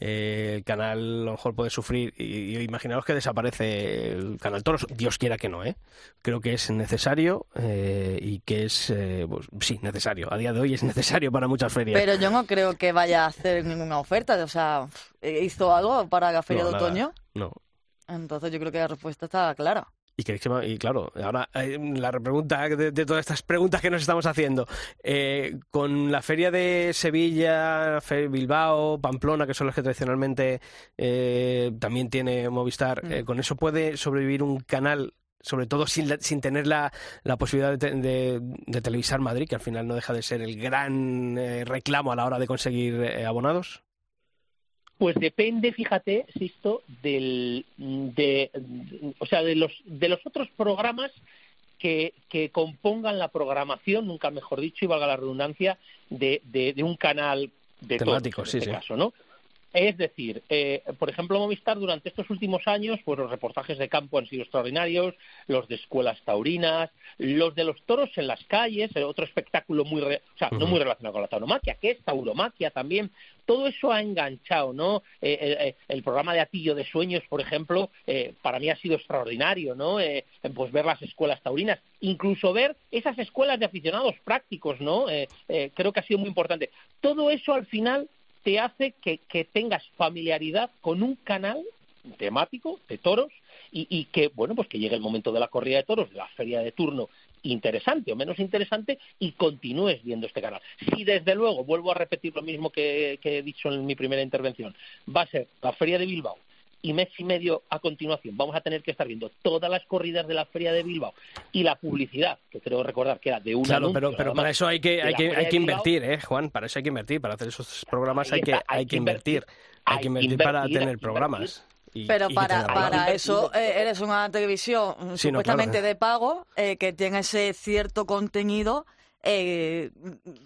eh, el canal a lo mejor puede sufrir, y, imaginaos que desaparece el canal Toros, Dios quiera que no, ¿eh? creo que es necesario y que es, pues, sí, necesario, a día de hoy es necesario para muchas ferias. Pero yo no creo que vaya a hacer ninguna oferta, o sea, ¿hizo algo para la feria de otoño? No. Entonces yo creo que la respuesta está clara. Y, que, y claro, ahora eh, la pregunta de, todas estas preguntas que nos estamos haciendo, eh, con la feria de Sevilla, Bilbao, Pamplona, que son las que tradicionalmente eh, también tiene Movistar, mm. ¿con eso puede sobrevivir un canal sobre todo sin, sin tener la, la posibilidad de, de, televisar Madrid, que al final no deja de ser el gran reclamo a la hora de conseguir abonados? Pues depende, fíjate, Sisto, del, de, o sea, de los, de los otros programas que, que compongan la programación, nunca mejor dicho, y valga la redundancia, de, de, de un canal de temático, en sí, este sí. caso, ¿no? Es decir, eh, por ejemplo, Movistar durante estos últimos años, pues los reportajes de campo han sido extraordinarios, los de escuelas taurinas, los de los toros en las calles, eh, otro espectáculo muy, o sea, no muy relacionado con la tauromaquia, que es tauromaquia también. Todo eso ha enganchado, ¿no? Eh, el, programa de Atillo de Sueños, por ejemplo, para mí ha sido extraordinario, ¿no? pues ver las escuelas taurinas, incluso ver esas escuelas de aficionados prácticos, ¿no? creo que ha sido muy importante. Todo eso al final te hace que, tengas familiaridad con un canal temático de toros y, que, bueno, pues que llegue el momento de la corrida de toros, de la feria de turno, interesante o menos interesante y continúes viendo este canal. Si desde luego, vuelvo a repetir lo mismo que he dicho en mi primera intervención, va a ser la feria de Bilbao, y mes y medio a continuación vamos a tener que estar viendo todas las corridas de la Feria de Bilbao y la publicidad, que creo recordar que era de un Claro, pero, pero para eso hay que, hay que, hay que invertir, ¿eh, Juan? Para eso hay que invertir. Para hacer esos programas hay, que, hay que invertir. Hay que invertir, para tener programas. pero para, para eso eh, eres una televisión supuestamente de pago eh, que tiene ese cierto contenido eh,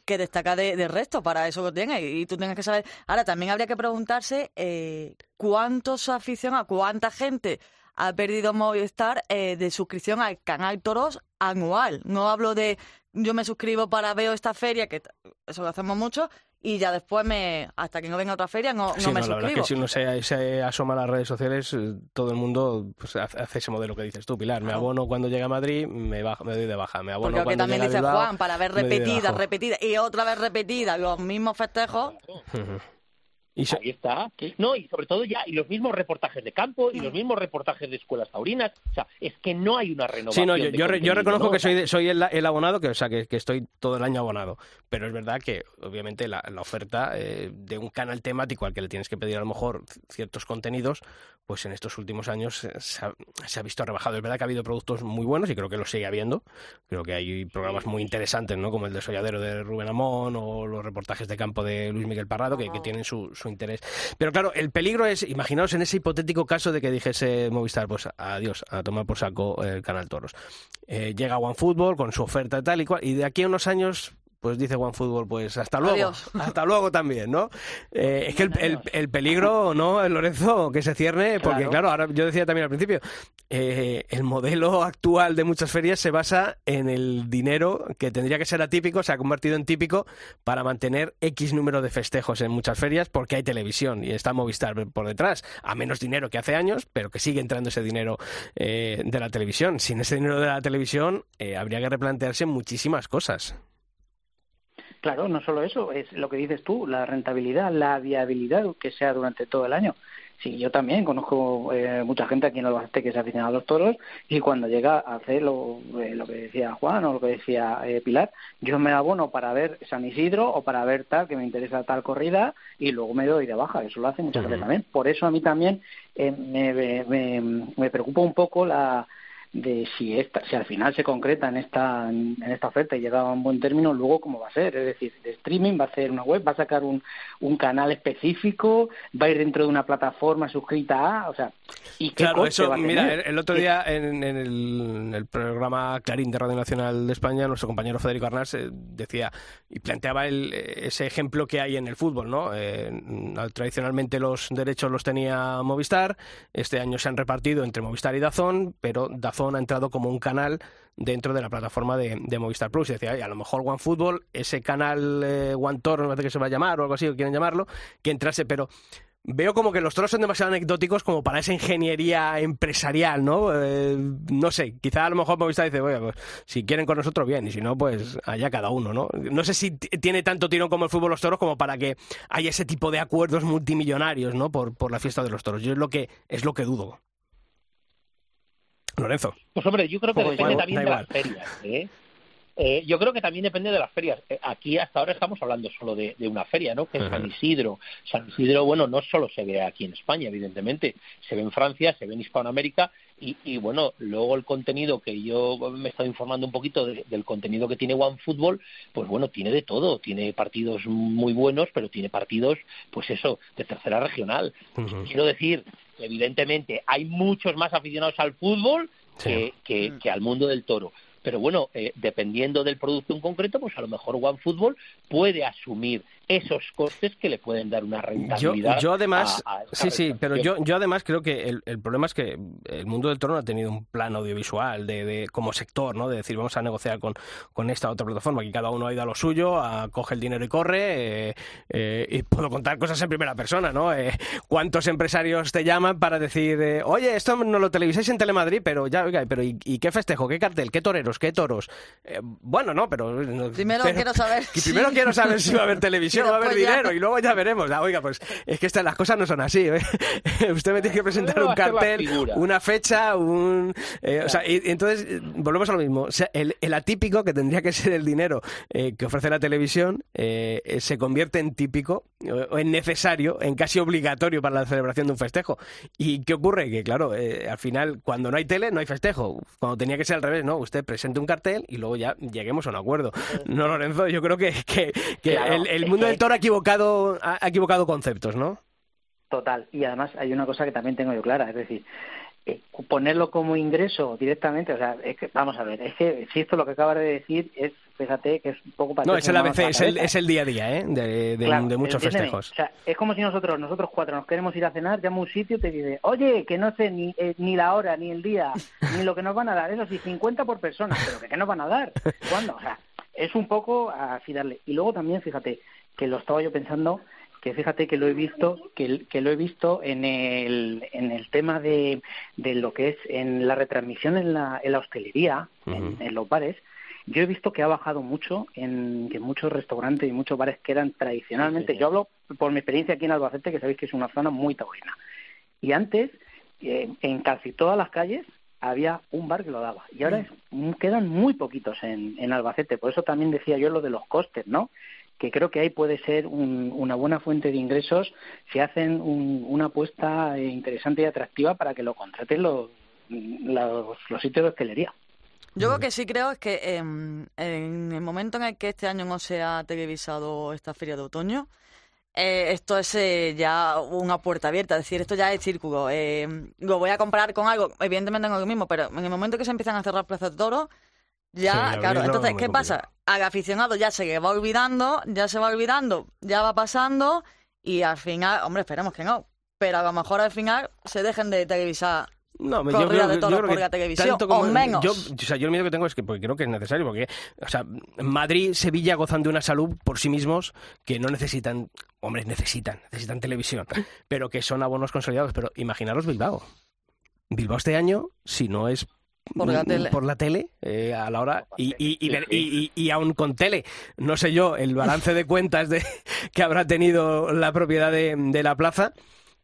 que destaca de, resto para eso que tiene. Y tú tienes que saber. Ahora, también habría que preguntarse eh, cuántos aficionados, cuánta gente ha perdido Movistar eh, de suscripción al canal Toros anual. No hablo de yo me suscribo para ver esta feria, que eso lo hacemos mucho, y ya después me hasta que no venga otra feria no, no me suscribo. La verdad es que si uno se, asoma a las redes sociales, eh, todo el mundo pues, hace ese modelo que dices tú, Pilar. Me abono cuando llega a Madrid, me, bajo, me doy de baja. Me abono Porque también dice Juan, para ver repetida, repetida y otra vez repetida los mismos festejos. Ahí está. No, y sobre todo ya, y los mismos reportajes de campo, y los mismos reportajes de escuelas taurinas. O sea, es que no hay una renovación. Sí, no, yo, yo, reconozco que soy, soy el, abonado, que, o sea, que, estoy todo el año abonado. Pero es verdad que, obviamente, la, oferta eh, de un canal temático al que le tienes que pedir a lo mejor ciertos contenidos, pues en estos últimos años se ha, visto rebajado. Es verdad que ha habido productos muy buenos y creo que lo sigue habiendo. Creo que hay programas muy interesantes, ¿no? Como el desolladero de Rubén Amón o los reportajes de campo de Luis Miguel Parrado, que, tienen su, interés. Pero claro, el peligro es, imaginaos en ese hipotético caso de que dijese Movistar, pues adiós, a tomar por saco el Canal Toros. Eh, llega OneFootball con su oferta tal y cual, y de aquí a unos años pues dice OneFootball, pues hasta luego, [LAUGHS] hasta luego también, ¿no? Eh, es que el, peligro, ¿no, Lorenzo, que se cierne, porque claro, ahora yo decía también al principio, eh, el modelo actual de muchas ferias se basa en el dinero que tendría que ser atípico, se ha convertido en típico para mantener X número de festejos en muchas ferias porque hay televisión y está Movistar por detrás, a menos dinero que hace años, pero que sigue entrando ese dinero eh, de la televisión. Sin ese dinero de la televisión habría que replantearse muchísimas cosas. Claro, no solo eso, es lo que dices tú, la rentabilidad, la viabilidad que sea durante todo el año. Sí, yo también conozco eh, mucha gente aquí en Albacete que se aficionado a los toros y cuando llega a hacer lo, eh, lo que decía Juan o lo que decía eh, Pilar, yo me abono para ver San Isidro o para ver tal que me interesa tal corrida y luego me doy de baja. Eso lo hace mucha gente también. Por eso a mí también me, me, me preocupa un poco la, de si esta, si al final se concreta en esta en esta oferta y llega a un buen término luego cómo va a ser. Es decir de streaming va a ser una web va a sacar un, un canal específico va a ir dentro de una plataforma suscrita a o sea y qué claro eso mira el, otro día en, el, programa Clarín de Radio Nacional de España nuestro compañero Federico Arnaz eh, decía y planteaba el, ese ejemplo que hay en el fútbol no eh, tradicionalmente los derechos los tenía Movistar este año se han repartido entre Movistar y Dazón pero Dazón ha entrado como un canal dentro de la plataforma de, Movistar Plus. Y decía, a lo mejor OneFootball, ese canal eh, One Toro, no parece que se va a llamar o algo así, o quieren llamarlo, que entrase, pero veo como que los toros son demasiado anecdóticos como para esa ingeniería empresarial, ¿no? Eh, no sé, quizá a lo mejor Movistar dice, bueno, pues si quieren con nosotros bien, y si no, pues allá cada uno, ¿no? No sé si tiene tanto tirón como el fútbol los toros como para que haya ese tipo de acuerdos multimillonarios, ¿no? Por, por la fiesta de los toros. Yo es lo que, es lo que dudo. Lorenzo. Pues hombre, yo creo que depende también de las ferias. ¿eh? ¿eh? yo creo que también depende de las ferias. Eh, aquí hasta ahora estamos hablando solo de, una feria, ¿no? Que es San Isidro. San Isidro, bueno, no solo se ve aquí en España, evidentemente. Se ve en Francia, se ve en Hispanoamérica. Y, bueno, luego el contenido que yo me he estado informando un poquito del contenido que tiene OneFootball, pues bueno, tiene de todo. Tiene partidos muy buenos, pero tiene partidos, pues eso, de tercera regional. Quiero decir evidentemente hay muchos más aficionados al fútbol que, que, al mundo del toro. Pero bueno, eh, dependiendo del producto en concreto, pues a lo mejor OneFootball puede asumir esos costes que le pueden dar una rentabilidad. Yo, además, sí, sí, pero yo, yo además creo que el, problema es que el mundo del toro no ha tenido un plan audiovisual de, como sector, ¿no? De decir, vamos a negociar con, con esta otra plataforma, que cada uno ha ido a lo suyo, a, coge el dinero y corre, eh, eh, y puedo contar cosas en primera persona, ¿no? Eh, ¿Cuántos empresarios te llaman para decir, oye, esto no lo televisáis en Telemadrid, pero ya, oiga, pero ¿y, qué festejo, qué cartel, qué qué toros? bueno, no, pero... Primero quiero saber... [LAUGHS] Primero quiero saber si va a haber [LAUGHS] televisión va a haber dinero y luego ya veremos. Ah, oiga, pues es que estas, las cosas no son así. ¿eh? [LAUGHS] Usted me tiene que presentar un cartel, una fecha, un... Eh, o sea, y, entonces eh, volvemos a lo mismo. O sea, el, atípico, que tendría que ser el dinero que ofrece la televisión, se convierte en típico o en necesario, en casi obligatorio para la celebración de un festejo. ¿Y qué ocurre? Que claro, al final, cuando no hay tele, no hay festejo. Cuando tenía que ser al revés, ¿no? Usted presente un cartel y luego ya lleguemos a un acuerdo. No, Lorenzo, yo creo que, que, el, el mundo del toro ha equivocado, ha equivocado conceptos, ¿no? Total. Y además hay una cosa que también tengo yo clara, es decir, eh, ponerlo como ingreso directamente, o sea, es que, vamos a ver, es que si esto lo que acabas de decir es, fíjate, que es un poco para... No, es el ABC, es el, es el día a día, ¿eh? De, de, muchos festejos. O sea, es como si nosotros, nosotros cuatro nos queremos ir a cenar, llama un sitio y te dice, oye, que no sé ni, eh, ni la hora, ni el día, ni lo que nos van a dar, eso sí, 50 por persona, pero que ¿qué nos van a dar? ¿Cuándo? O sea, es un poco así darle. Y luego también, fíjate, que lo estaba yo pensando, que fíjate que lo he visto que, que lo he visto en el, en el tema de, de lo que es en la retransmisión en la, en la hostelería en, los bares yo he visto que ha bajado mucho en que muchos restaurantes y muchos bares que eran tradicionalmente yo hablo por mi experiencia aquí en Albacete que sabéis que es una zona muy taurina. Y antes eh, en casi todas las calles había un bar que lo daba. Y ahora mm. quedan muy poquitos en, en Albacete. Por eso también decía yo lo de los costes no que creo que ahí puede ser una buena fuente de ingresos si hacen una apuesta interesante y atractiva para que lo contraten los, los, sitios de hostelería. Yo lo que sí creo es que em, en el momento en el que este año no se ha televisado esta feria de otoño, eh, esto es eh, ya una puerta abierta, es decir, esto ya es círculo. Eh, lo voy a comparar con algo, evidentemente no es lo mismo, pero en el momento que se empiezan a cerrar plazas de toro, ya, claro. Entonces, ¿qué pasa? Al aficionado ya se va olvidando, ya se va olvidando, ya va pasando y al final, hombre, esperemos que no, pero a lo mejor al final se dejen de televisar no, yo creo, de todo por la televisión, o menos. Yo, o sea, yo el miedo que tengo es que porque creo que es necesario, porque, o sea, Madrid, Sevilla gozan de una salud por sí mismos que no necesitan, hombre, necesitan, necesitan televisión, pero que son abonos consolidados. Pero imaginaros Bilbao. Bilbao este año, si no es por la tele, por la tele eh, a la hora y, y, y, y, aún con tele no sé yo el balance de cuentas de [LAUGHS] que habrá tenido la propiedad de, de la plaza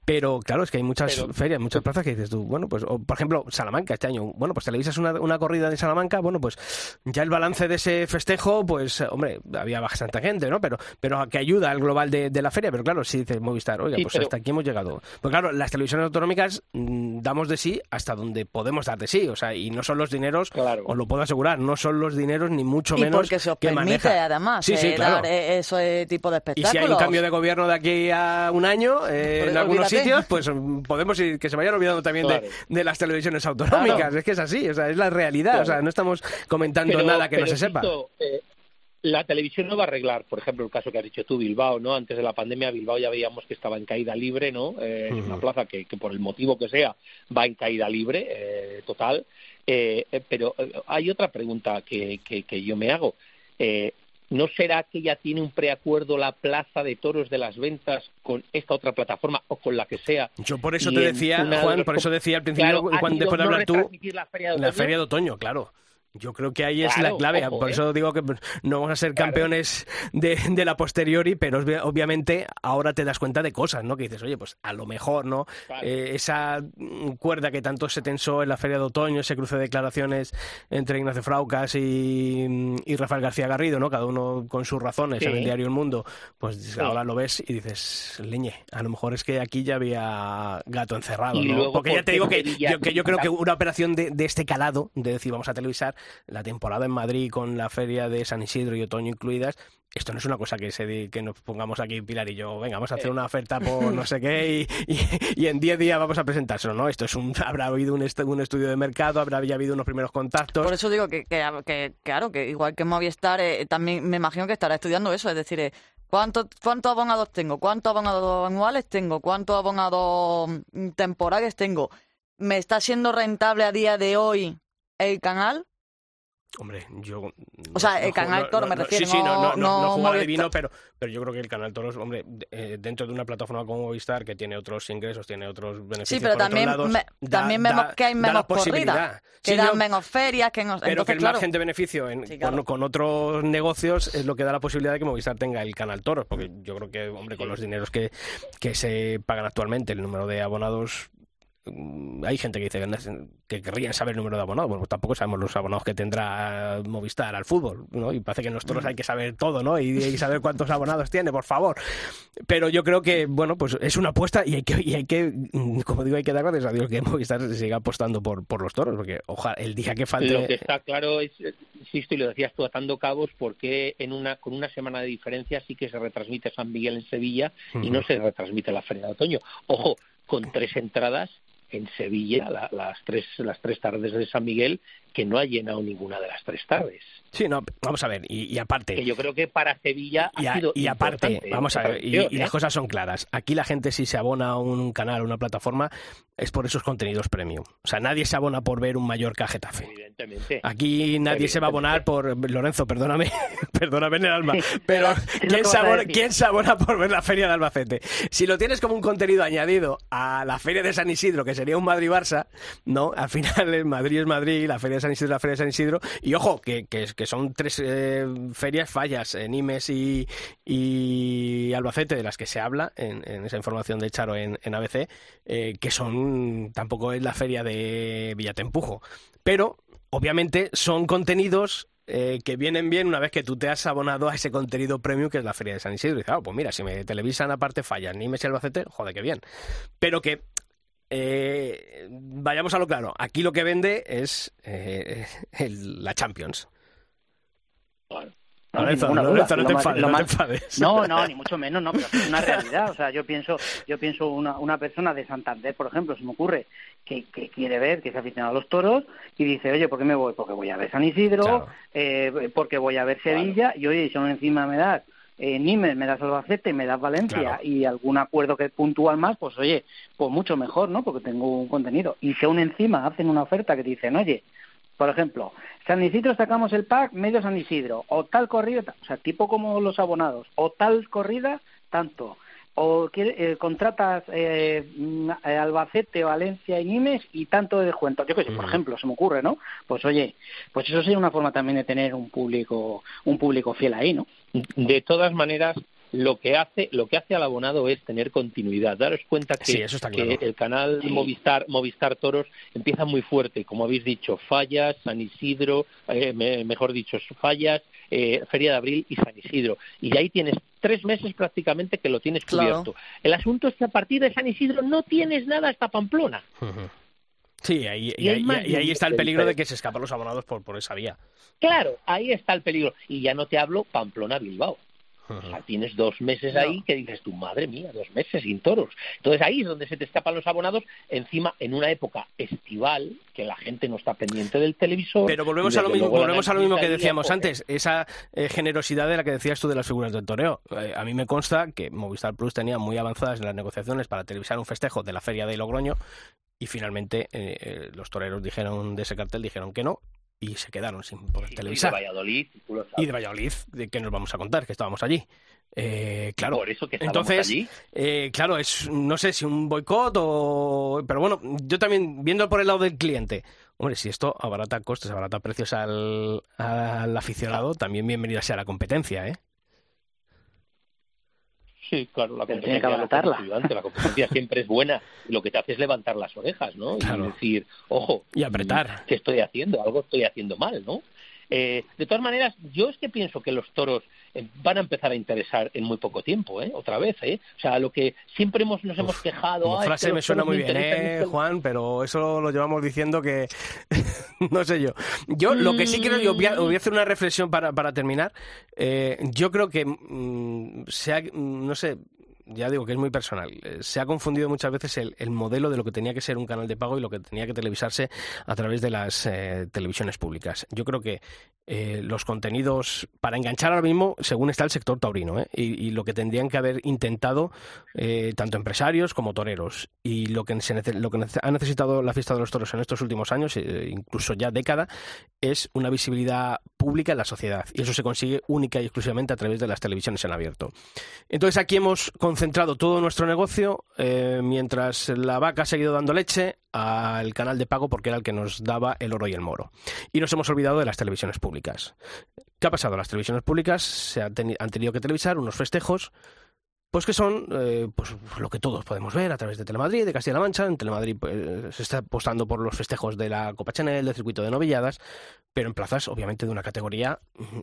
pero claro, es que hay muchas ferias, muchas plazas que dices tú, bueno, pues, por ejemplo, Salamanca este año, bueno, pues televisas una, una corrida de Salamanca, bueno, pues ya el balance de ese festejo, pues, hombre, había bastante gente, ¿no? Pero, pero que ayuda al global de, la feria, pero claro, si dices Movistar, oiga, pues hasta aquí hemos llegado. Pues claro, las televisiones autonómicas mm, damos de sí hasta donde podemos dar de sí, o sea, y no son los dineros, os lo puedo asegurar, no son los dineros ni mucho menos porque se os que permite, además, sí, sí, eh, claro. E-, ese tipo de espectáculos. Y si hay un cambio de gobierno de aquí a un año, eh, en algunos sitios, pues podemos ir, que se vayan olvidando también de, las televisiones autonómicas. Es que es así, o sea, es la realidad. O sea, no estamos comentando nada que no se sepa. Eh, la televisión no va a arreglar, por ejemplo, el caso que has dicho tú, Bilbao, ¿no? Antes de la pandemia, Bilbao ya veíamos que estaba en caída libre, ¿no? Eh, Es una plaza que, por el motivo que sea va en caída libre, eh, total. pero hay otra pregunta que, que, que yo me hago. ¿No será que ya tiene un preacuerdo la Plaza de Toros de las Ventas con esta otra plataforma o con la que sea? Yo por eso te decía, Juan, por eso decía al principio, cuando después de hablar tú, la feria de otoño, claro. Yo creo que ahí es la clave. Por eso digo que no vamos a ser campeones de, de, la posteriori, pero obviamente ahora te das cuenta de cosas, ¿no? Que dices, oye, pues a lo mejor, ¿no? Eh, esa cuerda que tanto se tensó en la feria de otoño, ese cruce de declaraciones entre Ignacio Fraucas y, y Rafael García Garrido, ¿no? Cada uno con sus razones en el diario El Mundo, pues ahora lo ves y dices, leñe, a lo mejor es que aquí ya había gato encerrado, ¿no? Porque ya te digo que yo, que yo creo que una operación de, de este calado, de decir, vamos a televisar, la temporada en Madrid con la feria de San Isidro y otoño incluidas, esto no es una cosa que se que nos pongamos aquí Pilar y yo, venga, vamos a hacer una oferta por no sé qué y, en 10 días vamos a presentárselo, ¿no? Esto es un, [LAUGHS] habrá habido un, un estudio de mercado, habrá ya habido unos primeros contactos. Por eso digo que, que, claro, que igual que Movistar, eh, también me imagino que estará estudiando eso, es decir, eh, ¿Cuántos, ¿Cuántos abonados tengo? ¿Cuántos abonados anuales tengo? ¿Cuántos abonados mm, temporales tengo? ¿Me está siendo rentable a día de hoy el canal? Hombre, yo... O sea, el Canal Toro me refiero, sí, sí, no, no, no, no adivino, pero, pero yo creo que el Canal Toro, hombre, eh, dentro de una plataforma como Movistar, que tiene otros ingresos, tiene otros beneficios Sí, pero también, también vemos que hay menos corridas, que dan menos ferias, que no, Pero que el margen de beneficio en, con, otros negocios es lo que da la posibilidad de que Movistar tenga el Canal Toro, porque yo creo que, hombre, con los dineros que, que se pagan actualmente, el número de abonados hay gente que dice que querrían saber el número de abonados. Bueno, pues tampoco sabemos los abonados que tendrá Movistar al fútbol, ¿no? Y parece que nosotros hay que saber todo, ¿no? Y, saber cuántos abonados tiene, por favor. Pero yo creo que, bueno, pues es una apuesta y hay que, y hay que mm, como digo, hay que dar gracias a Dios que [LAUGHS] Movistar siga apostando por, por los toros, porque ojalá el día que falte... Lo que está claro es, insisto, y lo decías tú atando cabos, porque en una, con una semana de diferencia sí que se retransmite San Miguel en Sevilla y no se retransmite la Feria de Otoño. Ojo, con tres entradas en Sevilla las tres las tres tardes de San Miguel que no ha llenado ninguna de las tres tardes. Sí, no, vamos a ver, y, aparte. Que yo creo que para Sevilla y, ha sido y aparte, vamos a ver, y, las ¿eh? cosas son claras. Aquí la gente si se abona a un canal, o una plataforma, es por esos contenidos premium. O sea, nadie se abona por ver un Mallorca Getafe. Aquí nadie se va a abonar por Lorenzo, perdóname, [LAUGHS] perdóname en el alma, pero [LAUGHS] ¿quién se, abona, ¿quién se abona por ver la feria de Albacete? Si lo tienes como un contenido añadido a la feria de San Isidro, que sería un Madrid-Barça, no, al final el Madrid es Madrid, la feria de San Isidro la feria de San Isidro, y ojo, que, que, que son tres eh, ferias fallas, en Nimes y, y, Albacete, de las que se habla en, esa información de Charo en, ABC, eh, que son, tampoco es la feria de Villatempujo, pero obviamente son contenidos eh, que vienen bien una vez que tú te has abonado a ese contenido premium que es la Feria de San Isidro. Y ah, pues mira, si me televisan aparte fallas, Nimes y Albacete, joder, qué bien. Pero que eh, vayamos a lo claro. Aquí lo que vende es eh, [LAUGHS] la Champions. No, no, ni mucho menos, no, pero es una realidad. O sea, yo pienso, yo pienso una, una persona de Santander, por ejemplo, se me ocurre, que, que quiere ver, que se aficionado a los toros, y dice, oye, ¿por qué me voy? Porque voy a ver San Isidro, eh, porque voy a ver Sevilla, y oye, si aún encima me das eh, Nimes, me das Albacete, me das Valencia y algún acuerdo que puntual más, pues oye, pues mucho mejor, ¿no? Porque tengo un contenido. Y si aún encima hacen una oferta que dicen, oye, por ejemplo, San Isidro sacamos el pack medio San Isidro, o tal corrida, o sea, tipo como los abonados, o tal corrida, tanto o eh, contratas eh, mm, Albacete, Valencia y Nimes y tanto de descuento. Yo qué sé, por ejemplo, se me ocurre, ¿no? Pues oye, pues eso sería una forma también de tener un público, un público fiel ahí, ¿no? De todas maneras, lo que hace lo que hace al abonado es tener continuidad daros cuenta que, el canal Movistar Movistar Toros empieza muy fuerte como habéis dicho Fallas San Isidro eh, mejor dicho Fallas eh, Feria de Abril y San Isidro y ahí tienes tres meses prácticamente que lo tienes cubierto. El asunto es que a partir de San Isidro no tienes nada hasta Pamplona. Sí, ahí, y, ahí, está el peligro de que se escapan los abonados por, por esa vía. Claro, ahí está el peligro. Y ya no te hablo Pamplona-Bilbao tienes dos meses ahí que dices tu madre mía, dos meses sin toros. Entonces ahí es donde se te escapan los abonados, encima en una época estival, que la gente no está pendiente del televisor. Pero volvemos a lo mismo, volvemos a lo mismo que decíamos antes, esa eh, generosidad de la que decías tú de las figuras del toreo. Eh, a mí me consta que Movistar Plus tenía muy avanzadas en las negociaciones para televisar un festejo de la feria de Logroño y finalmente eh, los toreros dijeron de ese cartel dijeron que no y se quedaron sin poder televisar. Y de Valladolid. Y de Valladolid, de que nos vamos a contar, que estábamos allí. Eh, claro. Por eso que Entonces, allí. Eh, claro, es no sé si un boicot o. Pero bueno, yo también, viendo por el lado del cliente, hombre, si esto abarata costes, abarata precios al, al aficionado, también bienvenida sea la competencia, ¿eh? Sí, claro, la competencia, la competencia siempre es buena y lo que te hace es levantar las orejas, ¿no? Y decir, ojo, y apretar. ¿Qué estoy haciendo? Algo estoy haciendo mal, ¿no? Eh, de todas maneras, yo es que pienso que los toros van a empezar a interesar en muy poco tiempo, ¿eh? Otra vez, ¿eh? O sea, lo que siempre hemos, nos hemos quejado... La frase me suena muy bien, ¿eh, Juan? Pero eso lo llevamos diciendo que... [LAUGHS] no sé yo. Yo lo que sí creo, yo voy a, voy a hacer una reflexión para, para terminar. Eh, yo creo que, mm, sea, no sé, ya digo que es muy personal. Eh, se ha confundido muchas veces el, modelo de lo que tenía que ser un canal de pago y lo que tenía que televisarse a través de las eh, televisiones públicas. Yo creo que eh, los contenidos para enganchar ahora mismo, según está el sector taurino, y, lo que tendrían que haber intentado tanto empresarios como toreros. Y lo que, lo que ha necesitado la fiesta de los toros en estos últimos años, incluso ya década, es una visibilidad pública en la sociedad. Y eso se consigue única y exclusivamente a través de las televisiones en abierto. Entonces aquí hemos concentrado todo nuestro negocio, eh, mientras la vaca ha seguido dando leche, al canal de pago porque era el que nos daba el oro y el moro. Y nos hemos olvidado de las televisiones públicas. ¿Qué ha pasado? Las televisiones públicas se han, han tenido que televisar unos festejos pues que son eh, pues lo que todos podemos ver a través de Telemadrid, de Castilla-La Mancha. En Telemadrid pues, se está apostando por los festejos de la Copa Chanel, del circuito de novilladas, pero en plazas obviamente de una categoría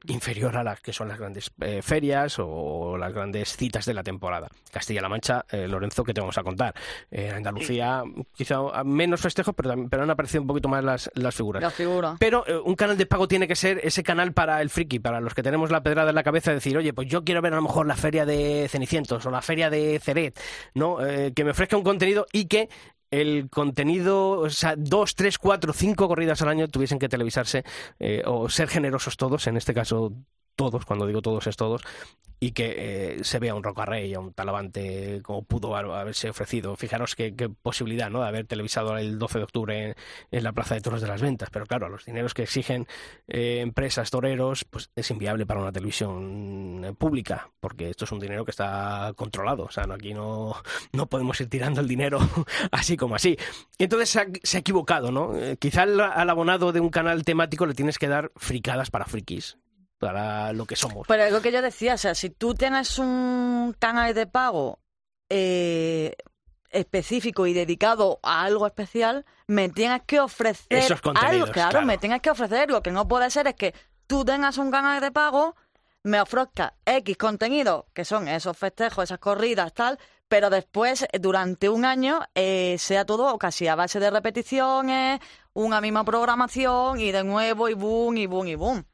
inferior a las que son las grandes eh, ferias o las grandes citas de la temporada. Castilla-La Mancha, eh, Lorenzo, que te vamos a contar. En Andalucía quizá menos festejos, pero, pero han aparecido un poquito más las, las figuras. La figura. Pero un canal de pago tiene que ser ese canal para el friki, para los que tenemos la pedrada en la cabeza, de decir, oye, pues yo quiero ver a lo mejor la feria de O la feria de Ceret, ¿no? Eh, que me ofrezca un contenido y que el contenido, o sea, dos, tres, cuatro, cinco corridas al año tuviesen que televisarse eh, o ser generosos todos, en este caso todos, cuando digo todos es todos, y que eh, se vea un Rocarrey, un Talavante como pudo haberse ofrecido. Fijaros qué, posibilidad ¿no? de haber televisado el 12 de octubre en, la Plaza de Toros de las Ventas, pero claro, los dineros que exigen eh, empresas, toreros, pues es inviable para una televisión eh, pública, porque esto es un dinero que está controlado, o sea, no, aquí no, no podemos ir tirando el dinero [LAUGHS] así como así. Entonces se ha, equivocado, ¿no? quizá al abonado de un canal temático le tienes que dar fricadas para frikis, para lo que somos. Pero lo que yo decía, o sea, si tú tienes un canal de pago eh, específico y dedicado a algo especial, me tienes que ofrecer Esos algo, claro, me tienes que ofrecer. Lo que no puede ser es que tú tengas un canal de pago, me ofrezca X contenido, que son esos festejos, esas corridas, tal, pero después, durante un año, eh, sea todo casi a base de repeticiones, una misma programación y de nuevo y boom, y boom, y boom.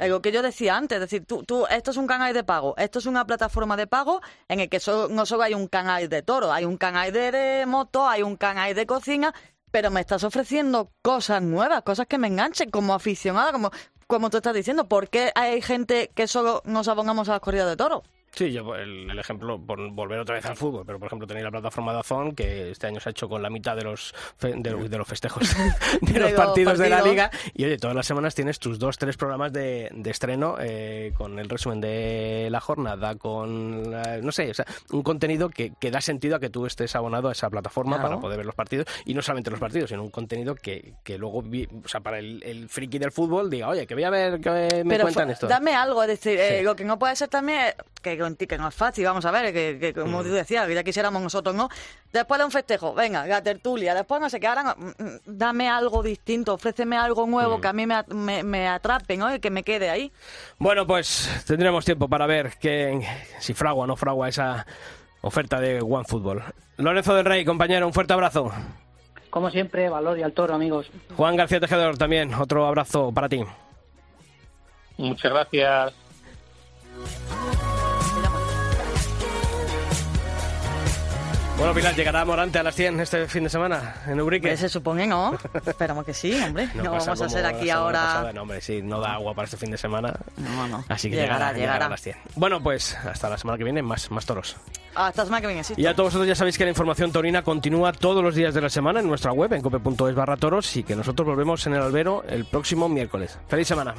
Lo que yo decía antes, es decir, tú, tú, esto es un canal de pago, esto es una plataforma de pago en el que no solo hay un canal de toro, hay un canal de, moto, hay un canal de cocina, pero me estás ofreciendo cosas nuevas, cosas que me enganchen como aficionada, como, como tú estás diciendo. ¿Por qué hay gente que solo nos abongamos a las corridas de toro? Sí, yo el, ejemplo, por volver otra vez al fútbol, pero por ejemplo tenéis la plataforma de Azón, que este año se ha hecho con la mitad de los de, los festejos [LAUGHS] de los partidos de la liga, y oye, todas las semanas tienes tus dos, tres programas de, estreno eh, con el resumen de la jornada, con, no sé, o sea, un contenido que, que, da sentido a que tú estés abonado a esa plataforma para poder ver los partidos, y no solamente los partidos, sino un contenido que, que luego, o sea, para el, friki del fútbol diga, oye, que voy a ver, que me cuentan esto. Dame algo, es decir, eh, lo que no puede ser también, que que no es fácil, vamos a ver, que, como mm. tú decías, que ya quisiéramos nosotros, ¿no? Después de un festejo, venga, la tertulia, después no sé qué, ahora mm, mm, dame algo distinto, ofréceme algo nuevo que a mí me, me, atrape, ¿no? Y que me quede ahí. Bueno, pues tendremos tiempo para ver que, si fragua o no fragua esa oferta de OneFootball. Lorenzo del Rey, compañero, un fuerte abrazo. Como siempre, valor y al toro, amigos. Juan García Tejedor, también, otro abrazo para ti. Muchas gracias. Bueno, Pilar, ¿llegará Morante a las 100 este fin de semana en Ubrique? Se supone, ¿no? Esperamos que sí, hombre. No, vamos a hacer aquí ahora... no, hombre, sí, no da agua para este fin de semana. No, no. Así que llegará, llegará, a las 100. Bueno, pues hasta la semana que viene, más, más toros. Hasta la semana que viene, sí. Y a todos vosotros ya sabéis que la información torina continúa todos los días de la semana en nuestra web, en cope.es barra toros, y que nosotros volvemos en el albero el próximo miércoles. ¡Feliz semana!